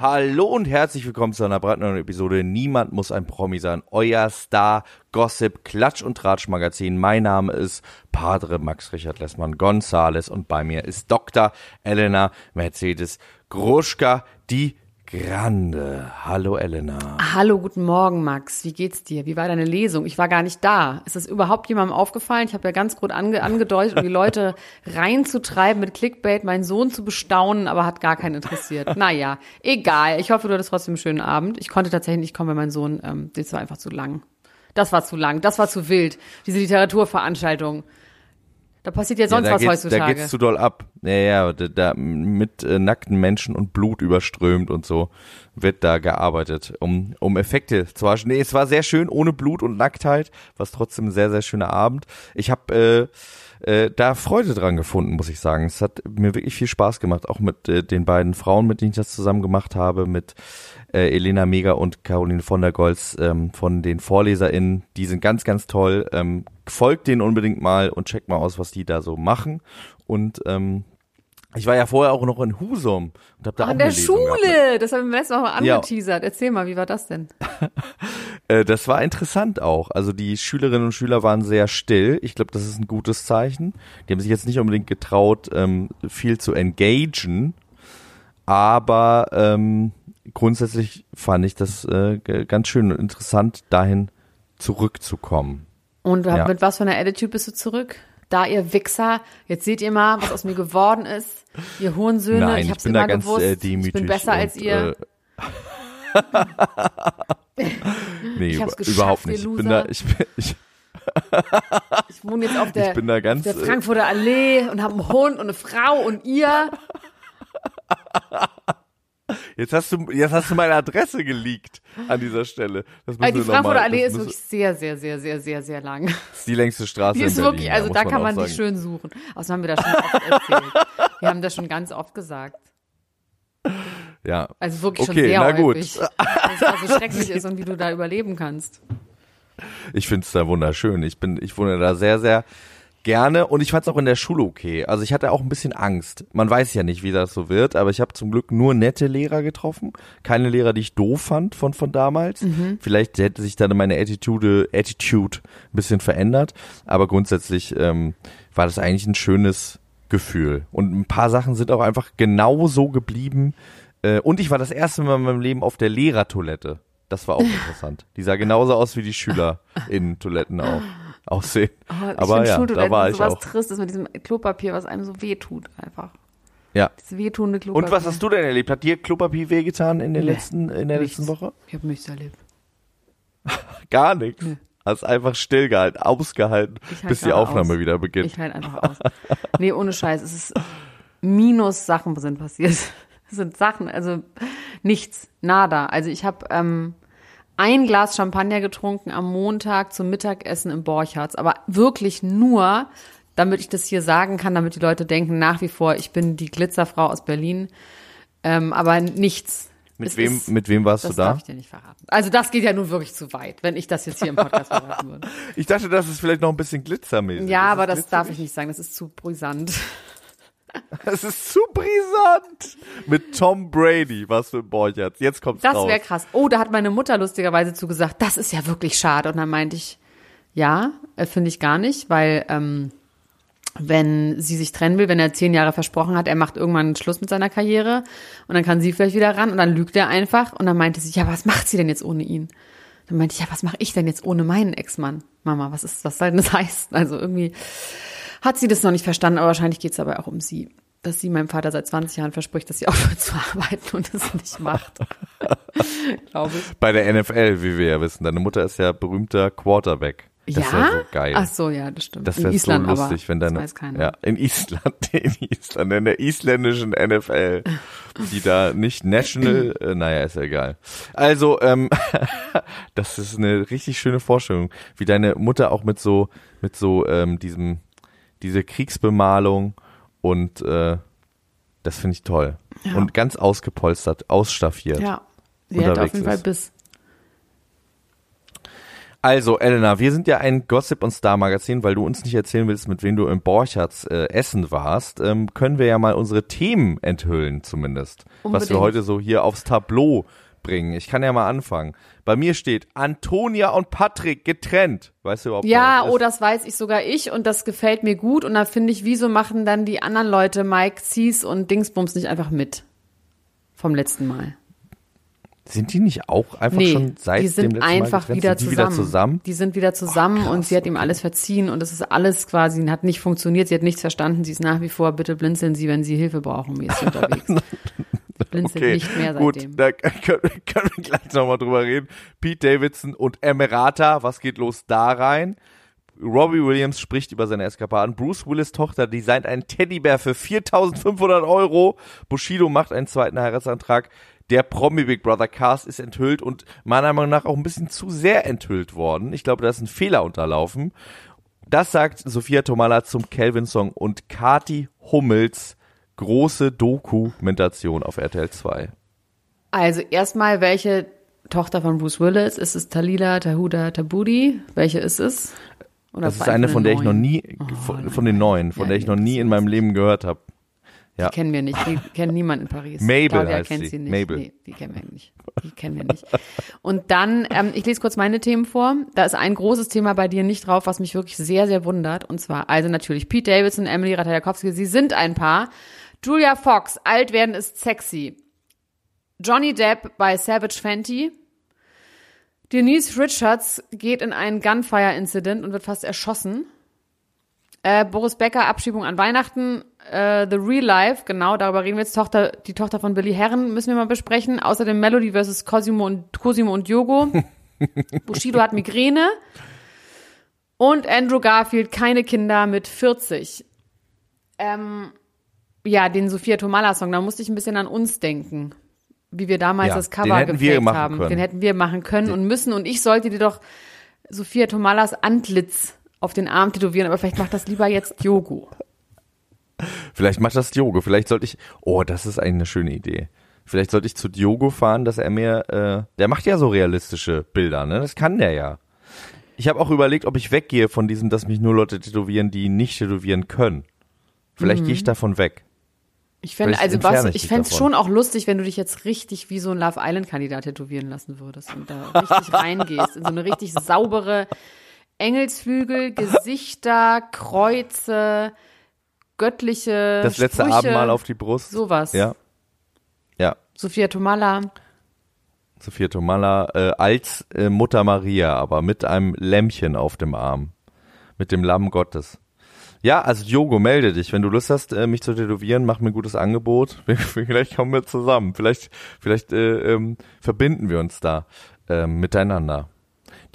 Hallo und herzlich willkommen zu einer brandneuen Episode Niemand muss ein Promi sein. Euer Star Gossip Klatsch und Tratsch Magazin. Mein Name ist Padre Max Richard Lessmann Gonzales und bei mir ist Dr. Elena Mercedes Gruschka, die Grande. Hallo Elena. Hallo, guten Morgen, Max. Wie geht's dir? Wie war deine Lesung? Ich war gar nicht da. Ist das überhaupt jemandem aufgefallen? Ich habe ja ganz gut ange angedeutet, um die Leute reinzutreiben mit Clickbait, meinen Sohn zu bestaunen, aber hat gar keinen interessiert. Naja, egal. Ich hoffe, du hattest trotzdem einen schönen Abend. Ich konnte tatsächlich nicht kommen, weil mein Sohn, ähm, das war einfach zu lang. Das war zu lang. Das war zu wild. Diese Literaturveranstaltung. Da passiert ja sonst ja, was heutzutage. Da geht's zu doll ab. Ja, ja, da, da mit äh, nackten Menschen und Blut überströmt und so wird da gearbeitet, um, um Effekte zu waschen. Nee, es war sehr schön, ohne Blut und Nacktheit, was trotzdem ein sehr, sehr schöner Abend. Ich habe äh, äh, da Freude dran gefunden, muss ich sagen. Es hat mir wirklich viel Spaß gemacht, auch mit äh, den beiden Frauen, mit denen ich das zusammen gemacht habe, mit äh, Elena Mega und Caroline von der Goltz ähm, von den VorleserInnen. Die sind ganz, ganz toll. Ähm, folgt denen unbedingt mal und checkt mal aus, was die da so machen. Und ähm, ich war ja vorher auch noch in Husum und habe da Ach, auch in der gehabt. Schule. Das haben wir letztes Mal mal Ja. angeteasert. Erzähl mal, wie war das denn? Äh, das war interessant auch. Also die Schülerinnen und Schüler waren sehr still. Ich glaube, das ist ein gutes Zeichen. Die haben sich jetzt nicht unbedingt getraut, ähm, viel zu engagen, aber ähm, grundsätzlich fand ich das äh, ganz schön und interessant, dahin zurückzukommen. Und Ja. mit was für einer Attitude bist du zurück? Da, ihr Wichser, jetzt seht ihr mal, was aus mir geworden ist. Ihr Hurensöhne, Nein, ich ich hab's bin immer da ganz gewusst. äh, demütig. ich bin besser und, als ihr. Äh, nee, überhaupt nicht. Ich bin da, ich bin, ich, ich wohne jetzt auf der, ich bin da ganz. auf der äh, Frankfurter Allee und habe einen Hund und eine Frau und ihr. Jetzt hast du, jetzt hast du meine Adresse geleakt an dieser Stelle. Das müssen die Frankfurter Allee ist wirklich sehr, sehr, sehr, sehr, sehr, sehr lang. Das ist die längste Straße Die in ist Berlin. wirklich, also da kann man die sagen. schön suchen. Außerdem haben wir das schon oft erzählt. Wir haben das schon ganz oft gesagt. Ja. Also wirklich Okay, schon sehr na gut. häufig. Was da so schrecklich ist und wie du da überleben kannst. Ich find's da wunderschön. Ich bin, ich wohne da sehr, sehr gerne und ich fand's auch in der Schule okay. Also ich hatte auch ein bisschen Angst. Man weiß ja nicht, wie das so wird, aber ich habe zum Glück nur nette Lehrer getroffen. Keine Lehrer, die ich doof fand von, von damals. Vielleicht hätte sich dann meine Attitude, Attitude ein bisschen verändert, aber grundsätzlich ähm, war das eigentlich ein schönes Gefühl. Und ein paar Sachen sind auch einfach genau so geblieben. Äh, und ich war das erste Mal in meinem Leben auf der Lehrertoilette. Das war auch interessant. Die sah genauso aus wie die SchülerInnen-Toiletten auch aussehen. Oh, Aber ja, da war ich sowas auch. Tristes mit diesem Klopapier, was einem so wehtut einfach. Ja. Das wehtuende Klopapier. Und was hast du denn erlebt? Hat dir Klopapier wehgetan in der Nee, letzten, in der nichts. letzten Woche? Ich habe nichts erlebt. Gar nichts. Nee. Hast einfach stillgehalten, ausgehalten, halt bis die Aufnahme aus. wieder beginnt. Ich halt einfach aus. Nee, ohne Scheiß. Es ist minus Sachen sind passiert. Es sind Sachen, also nichts, nada. Also ich habe ähm, ein Glas Champagner getrunken am Montag zum Mittagessen im Borchards, aber wirklich nur, damit ich das hier sagen kann, damit die Leute denken nach wie vor, ich bin die Glitzerfrau aus Berlin. Ähm, aber nichts. Mit Es wem, ist- mit wem warst Das du da? darf ich dir nicht verraten. Also das geht ja nun wirklich zu weit, wenn ich das jetzt hier im Podcast verraten würde. Ich dachte, das ist vielleicht noch ein bisschen glitzermäßig. Ja, Ist aber es das darf ich nicht sagen, das ist zu brisant. Das ist zu brisant. Mit Tom Brady, was für ein Borchardt. Jetzt kommt's Das raus. wäre krass. Oh, da hat meine Mutter lustigerweise zugesagt, das ist ja wirklich schade. Und dann meinte ich, ja, äh, finde ich gar nicht, weil ähm, wenn sie sich trennen will, wenn er zehn Jahre versprochen hat, er macht irgendwann Schluss mit seiner Karriere und dann kann sie vielleicht wieder ran und dann lügt er einfach und dann meinte sie, ja, was macht sie denn jetzt ohne ihn? Dann meinte ich, ja, was mache ich denn jetzt ohne meinen Ex-Mann? Mama, was ist, was soll denn das heißen? Also irgendwie hat sie das noch nicht verstanden, aber wahrscheinlich geht es dabei auch um sie. Dass sie meinem Vater seit 20 Jahren verspricht, dass sie aufhört zu arbeiten und es nicht macht. Glaube ich. Bei der NFL, wie wir ja wissen. Deine Mutter ist ja berühmter Quarterback. Das ja? wäre so geil. Ach so, ja, das stimmt. Das wäre so lustig, aber, wenn deine, das weiß keiner. ja, in Island, in Island, in der isländischen NFL, die da nicht national, äh, naja, ist ja egal. Also, ähm, das ist eine richtig schöne Vorstellung, wie deine Mutter auch mit so, mit so, ähm, diesem, diese Kriegsbemalung und, äh, Das finde ich toll. Ja. Und ganz ausgepolstert, ausstaffiert. Ja. Sie hat auf jeden Fall. Biss. Also, Elena, wir sind ja ein Gossip- und Star-Magazin, weil du uns nicht erzählen willst, mit wem du im Borchards äh, essen warst, ähm, können wir ja mal unsere Themen enthüllen zumindest. Was wir Unbedingt. heute so hier aufs Tableau bringen. Ich kann ja mal anfangen. Bei mir steht Antonia und Patrick getrennt. Weißt du überhaupt Ja, das oh, das weiß ich sogar ich und das gefällt mir gut. Und da finde ich, wieso machen dann die anderen Leute, Mike, Cees und Dingsbums nicht einfach mit? Vom letzten Mal. Sind die nicht auch einfach Nee, schon seit die dem sind letzten einfach Mal wieder, zusammen. wieder zusammen? Die sind wieder zusammen krass, und sie hat ihm alles verziehen und es ist alles quasi, hat nicht funktioniert, sie hat nichts verstanden, sie ist nach wie vor, bitte blinzeln Sie, wenn Sie Hilfe brauchen, wie ist unterwegs. Blinzelt Okay, nicht mehr gut, seitdem. da können, können wir gleich nochmal drüber reden. Pete Davidson und Emirata, was geht los da rein? Robbie Williams spricht über seine Eskapaden. Bruce Willis Tochter designt einen Teddybär für 4.500 Euro. Bushido macht einen zweiten Heiratsantrag. Der Promi Big Brother Cast ist enthüllt und meiner Meinung nach auch ein bisschen zu sehr enthüllt worden. Ich glaube, da ist ein Fehler unterlaufen. Das sagt Sophia Tomala zum Kelvin-Song und Kati Hummels große Dokumentation auf RTL 2. Also erstmal, welche Tochter von Bruce Willis? Ist es Talila, Tahuda, Tabudi? Welche ist es? Oder Das ist eine, von der ich noch neuen? nie, von, von den neuen, von Ja, der ich noch nie in meinem Leben gehört habe. Ja. Die kennen wir nicht. Die kennt niemand in Paris. Mabel Claudia heißt kennt sie. sie nicht. Mabel. Nee, die kennen wir nicht. Die kennen wir nicht. Und dann, ähm, ich lese kurz meine Themen vor. Da ist ein großes Thema bei dir nicht drauf, was mich wirklich sehr, sehr wundert. Und zwar, also natürlich Pete Davidson, Emily Ratajkowski, sie sind ein Paar. Julia Fox, alt werden ist sexy. Johnny Depp bei Savage Fenty. Denise Richards geht in einen Gunfire-Incident und wird fast erschossen. Äh, Boris Becker, Abschiebung an Weihnachten. Äh, The Real Life, genau, darüber reden wir jetzt. Tochter, die Tochter von Billy Herren müssen wir mal besprechen. Außerdem Melody versus Cosimo und, Cosimo und Diogo. Bushido hat Migräne. Und Andrew Garfield, keine Kinder mit 40. Ähm, ja, den Sophia Tomala-Song, da musste ich ein bisschen an uns denken. Wie wir damals Ja, das Cover gefaked haben. können. Den hätten wir machen können und müssen. Und ich sollte dir doch Sophia Tomalas Antlitz auf den Arm tätowieren, aber vielleicht macht das lieber jetzt Diogo. Vielleicht macht das Diogo. Vielleicht sollte ich. Oh, das ist eigentlich eine schöne Idee. Vielleicht sollte ich zu Diogo fahren, dass er mir. Äh, der macht ja so realistische Bilder, ne? Das kann der ja. Ich habe auch überlegt, ob ich weggehe von diesem, dass mich nur Leute tätowieren, die nicht tätowieren können. Vielleicht gehe ich davon weg. Ich fände, also was, ich fände es schon auch lustig, wenn du dich jetzt richtig wie so ein Love Island-Kandidat tätowieren lassen würdest und da richtig reingehst, in so eine richtig saubere Engelsflügel, Gesichter, Kreuze, göttliche Das letzte Sprüche, Abendmahl auf die Brust. sowas. Ja. Ja. Sophia Tomala, Sophia Tomala äh, als äh, Mutter Maria, aber mit einem Lämmchen auf dem Arm. Mit dem Lamm Gottes. Ja, also Diogo, melde dich. Wenn du Lust hast, äh, mich zu tätowieren, mach mir ein gutes Angebot. Vielleicht kommen wir zusammen. Vielleicht, vielleicht äh, ähm, verbinden wir uns da ähm, miteinander.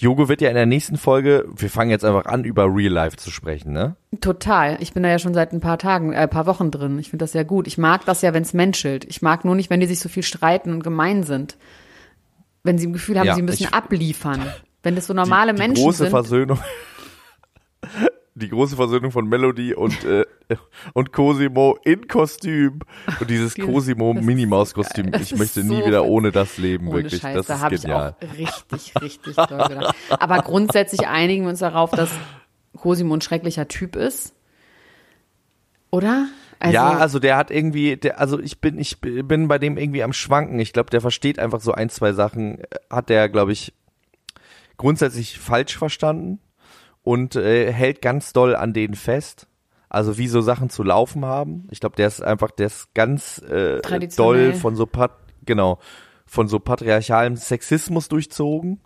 Diogo wird ja in der nächsten Folge, wir fangen jetzt einfach an, über Real Life zu sprechen, ne? total. Ich bin da ja schon seit ein paar Tagen, äh, ein paar Wochen drin. Ich finde das sehr gut. Ich mag das ja, wenn es menschelt. Ich mag nur nicht, wenn die sich so viel streiten und gemein sind. Wenn sie im Gefühl haben, Ja, sie müssen ich- abliefern. Wenn das so normale die, die Menschen große sind. Versöhnung. Die große Versöhnung von Melody und, äh, und Cosimo in Kostüm. Und dieses Cosimo das ist Minnie Maus so geil. Kostüm. Das Ich möchte nie so wieder ohne das leben, Ohne wirklich. Scheiß, das da ist ich genial. auch richtig, richtig doll gedacht. Aber grundsätzlich einigen wir uns darauf, dass Cosimo ein schrecklicher Typ ist. Oder? Also, ja, also der hat irgendwie, der, also ich bin, ich bin bei dem irgendwie am Schwanken. Ich glaube, der versteht einfach so ein, zwei Sachen, äh, hat der, glaube ich, grundsätzlich falsch verstanden und äh, hält ganz doll an denen fest. Also wie so Sachen zu laufen haben. Ich glaube, der ist einfach, der ist ganz äh, doll von so pat genau von so patriarchalem Sexismus durchzogen.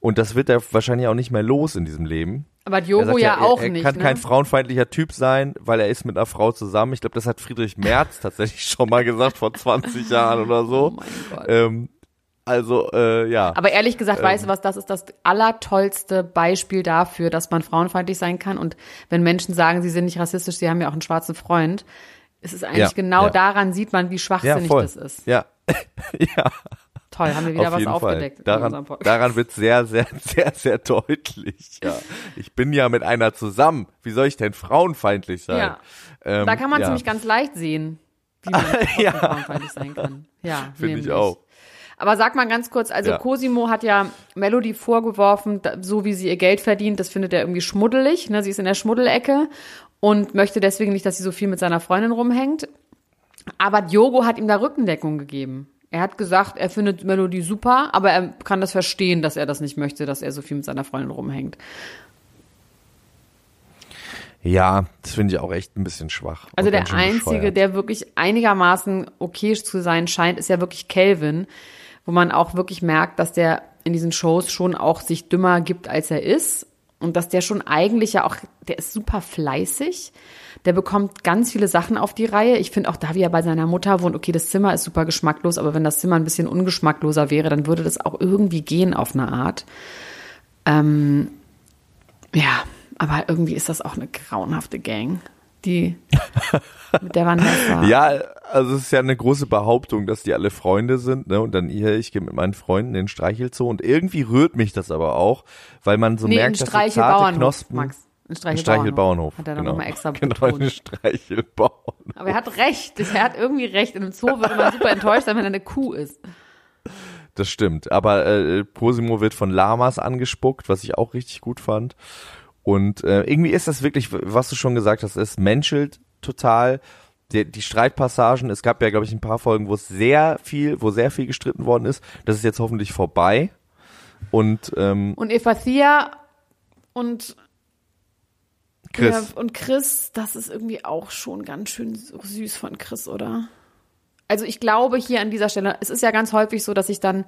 Und das wird er wahrscheinlich auch nicht mehr los in diesem Leben. aber Er Diogo ja, er, auch er nicht. kann ne? kein frauenfeindlicher Typ sein, weil er ist mit einer Frau zusammen. Ich glaube, das hat Friedrich Merz tatsächlich schon mal gesagt vor 20 Jahren oder Oh so. mein Gott. Ähm, also, äh, ja. Aber ehrlich gesagt, weißt Ähm. du was, das ist das allertollste Beispiel dafür, dass man frauenfeindlich sein kann. Und wenn Menschen sagen, sie sind nicht rassistisch, sie haben ja auch einen schwarzen Freund, es ist eigentlich Ja, genau ja. daran sieht man, wie ja, schwachsinnig voll. das ist. Ja, ja Toll, haben wir wieder auf was aufgedeckt Fall. Daran, daran wird sehr, sehr, sehr, sehr deutlich. Ja. Ich bin ja mit einer zusammen. Wie soll ich denn frauenfeindlich sein? Ja. Ähm, Da kann man es ja. nämlich ganz leicht sehen. wie man Ja. frauenfeindlich sein kann. Ja, Finde ich auch. Aber sag mal ganz kurz, also Ja. Cosimo hat ja Melody vorgeworfen, so wie sie ihr Geld verdient, das findet er irgendwie schmuddelig. Ne? Sie ist in der Schmuddelecke und möchte deswegen nicht, dass sie so viel mit seiner Freundin rumhängt. Aber Diogo hat ihm da Rückendeckung gegeben. Er hat gesagt, er findet Melody super, aber er kann das verstehen, dass er das nicht möchte, dass er so viel mit seiner Freundin rumhängt. Ja, das finde ich auch echt ein bisschen schwach. Also der einzige, bescheuert. der wirklich einigermaßen okay zu sein scheint, ist ja wirklich Kelvin, wo man auch wirklich merkt, dass der in diesen Shows schon auch sich dümmer gibt, als er ist. Und dass der schon eigentlich ja auch, der ist super fleißig. Der bekommt ganz viele Sachen auf die Reihe. Ich finde auch da, wie er bei seiner Mutter wohnt, okay, das Zimmer ist super geschmacklos, aber wenn das Zimmer ein bisschen ungeschmackloser wäre, dann würde das auch irgendwie gehen auf eine Art. Ähm, ja, aber irgendwie ist das auch eine grauenhafte Gang, die mit der Vanessa. Ja, also es ist ja eine große Behauptung, dass die alle Freunde sind, ne? Und dann hier, ich gehe mit meinen Freunden in den Streichelzoo und irgendwie rührt mich das aber auch, weil man so nee, merkt, dass so zarte Knospen. Max. In Ein Streichelbauernhof. Hat er dann genau. nochmal extra Genau, ein Streichelbauernhof. Aber er hat recht. Er hat irgendwie recht. In einem Zoo würde man super enttäuscht sein, wenn er eine Kuh ist. Das stimmt. Aber äh, Cosimo wird von Lamas angespuckt, was ich auch richtig gut fand. Und äh, irgendwie ist das wirklich, was du schon gesagt hast, es menschelt total. Die, die Streitpassagen, es gab ja, glaube ich, ein paar Folgen, wo es sehr viel, wo sehr viel gestritten worden ist. Das ist jetzt hoffentlich vorbei. Und ähm, Und Evathia und Chris, Ja, und Chris, das ist irgendwie auch schon ganz schön süß von Chris, oder? Also ich glaube hier an dieser Stelle, es ist ja ganz häufig so, dass sich dann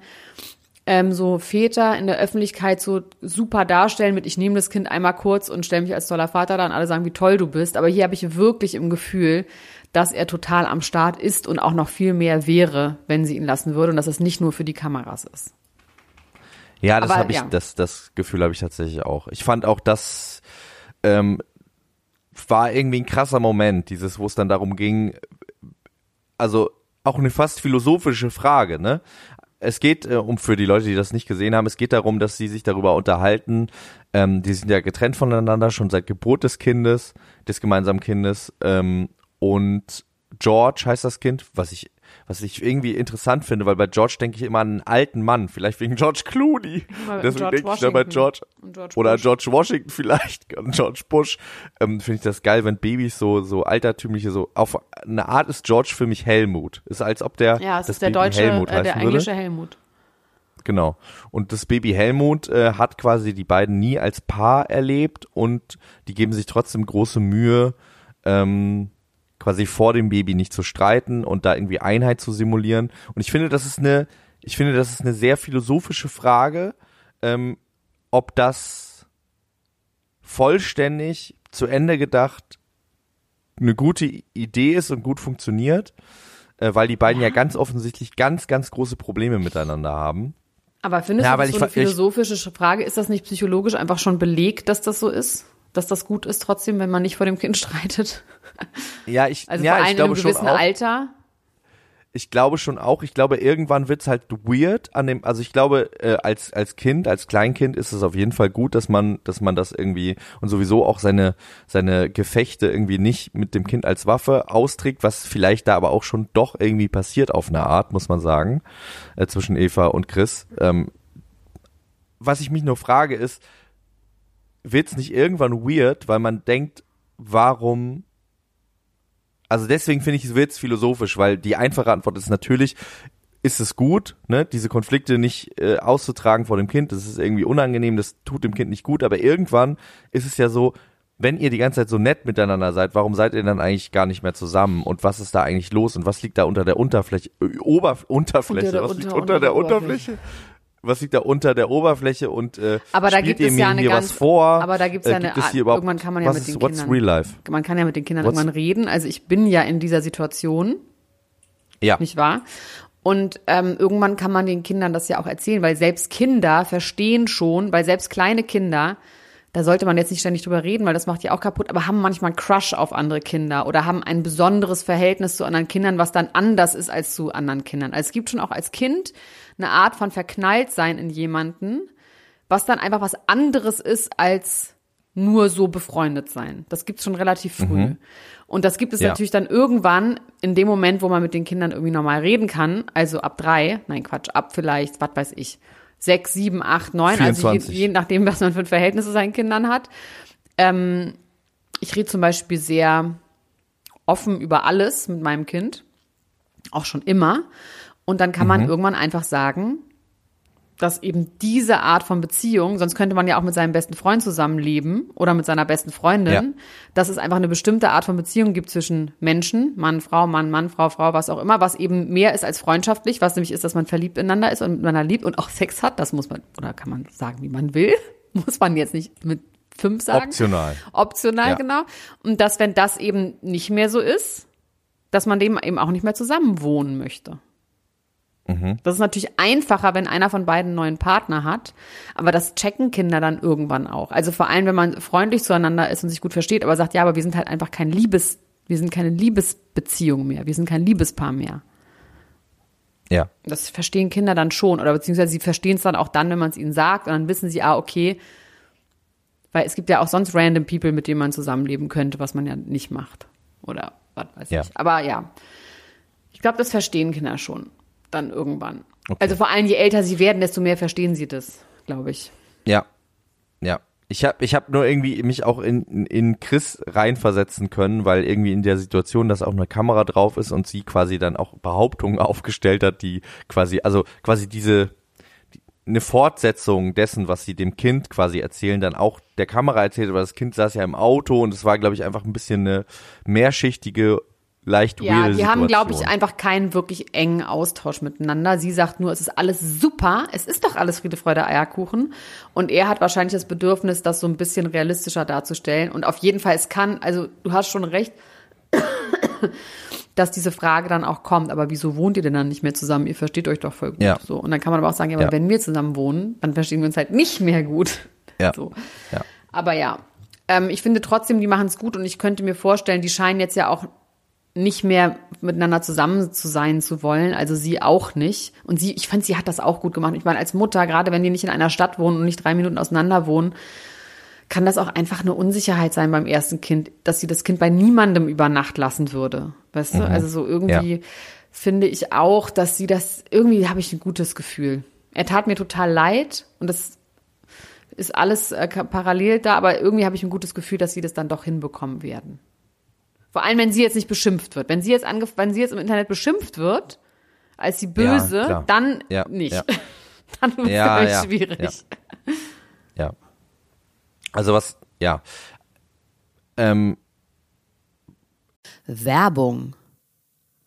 ähm, so Väter in der Öffentlichkeit so super darstellen mit, ich nehme das Kind einmal kurz und stelle mich als toller Vater da und alle sagen, wie toll du bist. Aber hier habe ich wirklich im Gefühl, dass er total am Start ist und auch noch viel mehr wäre, wenn sie ihn lassen würde und dass es nicht nur für die Kameras ist. Ja, das habe ich, ja. das, das Gefühl habe ich tatsächlich auch. Ich fand auch, das ähm, war irgendwie ein krasser Moment, dieses, wo es dann darum ging, also auch eine fast philosophische Frage, ne? Es geht äh, um für die Leute, die das nicht gesehen haben, es geht darum, dass sie sich darüber unterhalten. Ähm, die sind ja getrennt voneinander schon seit Geburt des Kindes, des gemeinsamen Kindes. Ähm, und George heißt das Kind, was ich, was ich irgendwie interessant finde, weil bei George denke ich immer an einen alten Mann, vielleicht wegen George Clooney. Deswegen George denke ich da bei George George oder Bush. George Washington vielleicht, und George Bush. Ähm, finde ich das geil, wenn Babys so so altertümliche so auf eine Art ist George für mich Helmut. Ist als ob der Ja, es das ist der Baby deutsche, Helmut äh, der heißen würde. englische Helmut. Genau. Und das Baby Helmut äh, hat quasi die beiden nie als Paar erlebt und die geben sich trotzdem große Mühe, ähm, quasi vor dem Baby nicht zu streiten und da irgendwie Einheit zu simulieren. Und ich finde, das ist eine, ich finde, das ist eine sehr philosophische Frage, ähm, ob das vollständig zu Ende gedacht eine gute Idee ist und gut funktioniert, äh, weil die beiden ja. ganz offensichtlich ganz, ganz große Probleme miteinander haben. Aber findest Ja, du, weil das ich so eine philosophische Frage, ist das nicht psychologisch einfach schon belegt, dass das so ist? Dass das gut ist trotzdem, wenn man nicht vor dem Kind streitet? Ja, ich, Also ja, vor allem ich in einem glaube schon gewissen auch. Alter? Ich glaube schon auch. Ich glaube, irgendwann wird's halt weird an dem, also ich glaube, äh, als, als Kind, als Kleinkind ist es auf jeden Fall gut, dass man, dass man das irgendwie und sowieso auch seine, seine Gefechte irgendwie nicht mit dem Kind als Waffe austrägt, was vielleicht da aber auch schon doch irgendwie passiert auf eine Art, muss man sagen, äh, zwischen Eva und Chris. Ähm, was ich mich nur frage ist, wird's nicht irgendwann weird, weil man denkt, warum also deswegen finde ich, es wird's philosophisch, weil die einfache Antwort ist natürlich, ist es gut, ne, diese Konflikte nicht äh, auszutragen vor dem Kind, das ist irgendwie unangenehm, das tut dem Kind nicht gut, aber irgendwann ist es ja so, wenn ihr die ganze Zeit so nett miteinander seid, warum seid ihr dann eigentlich gar nicht mehr zusammen und was ist da eigentlich los und was liegt da unter der Unterfläche, äh, Ober, Unterfläche, Unter der was Unter- liegt unter unter der der Oberfläche? Unterfläche? Was liegt da unter der Oberfläche und äh, Aber da spielt gibt ihr es mir ja eine ganz, was vor? aber da gibt's ja Äh, eine gibt es hier überhaupt, irgendwann kann man ja mit ist, den what's Kindern, real life? man kann ja mit den Kindern What's- irgendwann reden. Also ich bin ja in dieser Situation, Ja. nicht wahr? Und ähm, irgendwann kann man den Kindern das ja auch erzählen, weil selbst Kinder verstehen schon, weil selbst kleine Kinder, da sollte man jetzt nicht ständig drüber reden, weil das macht ja auch kaputt, aber haben manchmal einen Crush auf andere Kinder oder haben ein besonderes Verhältnis zu anderen Kindern, was dann anders ist als zu anderen Kindern. Also es gibt schon auch als Kind eine Art von Verknalltsein in jemanden, was dann einfach was anderes ist als nur so befreundet sein. Das gibt's schon relativ früh. Und das gibt es Ja. natürlich dann irgendwann in dem Moment, wo man mit den Kindern irgendwie normal reden kann, also ab drei, nein Quatsch, ab vielleicht, was weiß ich, sechs, sieben, acht, neun, also je, 24. je nachdem, was man für ein Verhältnis zu seinen Kindern hat. Ähm, ich rede zum Beispiel sehr offen über alles mit meinem Kind, auch schon immer. Und dann kann man irgendwann einfach sagen, dass eben diese Art von Beziehung, sonst könnte man ja auch mit seinem besten Freund zusammenleben oder mit seiner besten Freundin, Ja. dass es einfach eine bestimmte Art von Beziehung gibt zwischen Menschen, Mann, Frau, Mann, Mann, Frau, Frau, was auch immer, was eben mehr ist als freundschaftlich, was nämlich ist, dass man verliebt ineinander ist und miteinander liebt und auch Sex hat. Das muss man, oder kann man sagen, wie man will. Muss man jetzt nicht mit fünf sagen. Optional. Optional, Ja. genau. Und dass, wenn das eben nicht mehr so ist, dass man dem eben auch nicht mehr zusammen wohnen möchte. Das ist natürlich einfacher, wenn einer von beiden einen neuen Partner hat, aber das checken Kinder dann irgendwann auch. Also vor allem, wenn man freundlich zueinander ist und sich gut versteht, aber sagt, ja, aber wir sind halt einfach kein Liebes, wir sind keine Liebesbeziehung mehr, wir sind kein Liebespaar mehr. Ja. Das verstehen Kinder dann schon oder beziehungsweise sie verstehen es dann auch dann, wenn man es ihnen sagt und dann wissen sie, ah, okay, weil es gibt ja auch sonst random People, mit denen man zusammenleben könnte, was man ja nicht macht oder was weiß Ja. ich. Aber ja, ich glaube, das verstehen Kinder schon dann irgendwann. Okay. Also vor allem, je älter sie werden, desto mehr verstehen sie das, glaube ich. Ja. Ja. Ich habe ich hab nur irgendwie mich auch in, in- Chris reinversetzen können, weil irgendwie in der Situation, dass auch eine Kamera drauf ist und sie quasi dann auch Behauptungen aufgestellt hat, die quasi, also quasi diese, die, eine Fortsetzung dessen, was sie dem Kind quasi erzählen, dann auch der Kamera erzählt, aber das Kind saß ja im Auto und es war, glaube ich, einfach ein bisschen eine mehrschichtige, leicht Ja, weirde die haben, glaube ich, einfach keinen wirklich engen Austausch miteinander. Sie sagt nur, es ist alles super, es ist doch alles Friede, Freude, Eierkuchen. Und er hat wahrscheinlich das Bedürfnis, das so ein bisschen realistischer darzustellen. Und auf jeden Fall, es kann, also du hast schon recht, dass diese Frage dann auch kommt, aber wieso wohnt ihr denn dann nicht mehr zusammen? Ihr versteht euch doch voll gut. Ja. So. Und dann kann man aber auch sagen, ja, aber Ja. wenn wir zusammen wohnen, dann verstehen wir uns halt nicht mehr gut. Ja. So. Ja. Aber ja, ähm, ich finde trotzdem, die machen es gut und ich könnte mir vorstellen, die scheinen jetzt ja auch nicht mehr miteinander zusammen zu sein zu wollen, also sie auch nicht. Und sie, ich fand, sie hat das auch gut gemacht. Ich meine, als Mutter, gerade wenn die nicht in einer Stadt wohnen und nicht drei Minuten auseinander wohnen, kann das auch einfach eine Unsicherheit sein beim ersten Kind, dass sie das Kind bei niemandem über Nacht lassen würde. Weißt du? Also so irgendwie finde ich auch, dass sie das, irgendwie habe ich ein gutes Gefühl. Er tat mir total leid und das ist alles äh, parallel da, aber irgendwie habe ich ein gutes Gefühl, dass sie das dann doch hinbekommen werden. Vor allem, wenn sie jetzt nicht beschimpft wird. Wenn sie jetzt angef wenn sie jetzt im Internet beschimpft wird, als sie böse, klar. dann Ja, nicht. ja. dann wird es Ja, ja, ja, schwierig. ja. Ja. Also was, ja. Ähm, Werbung.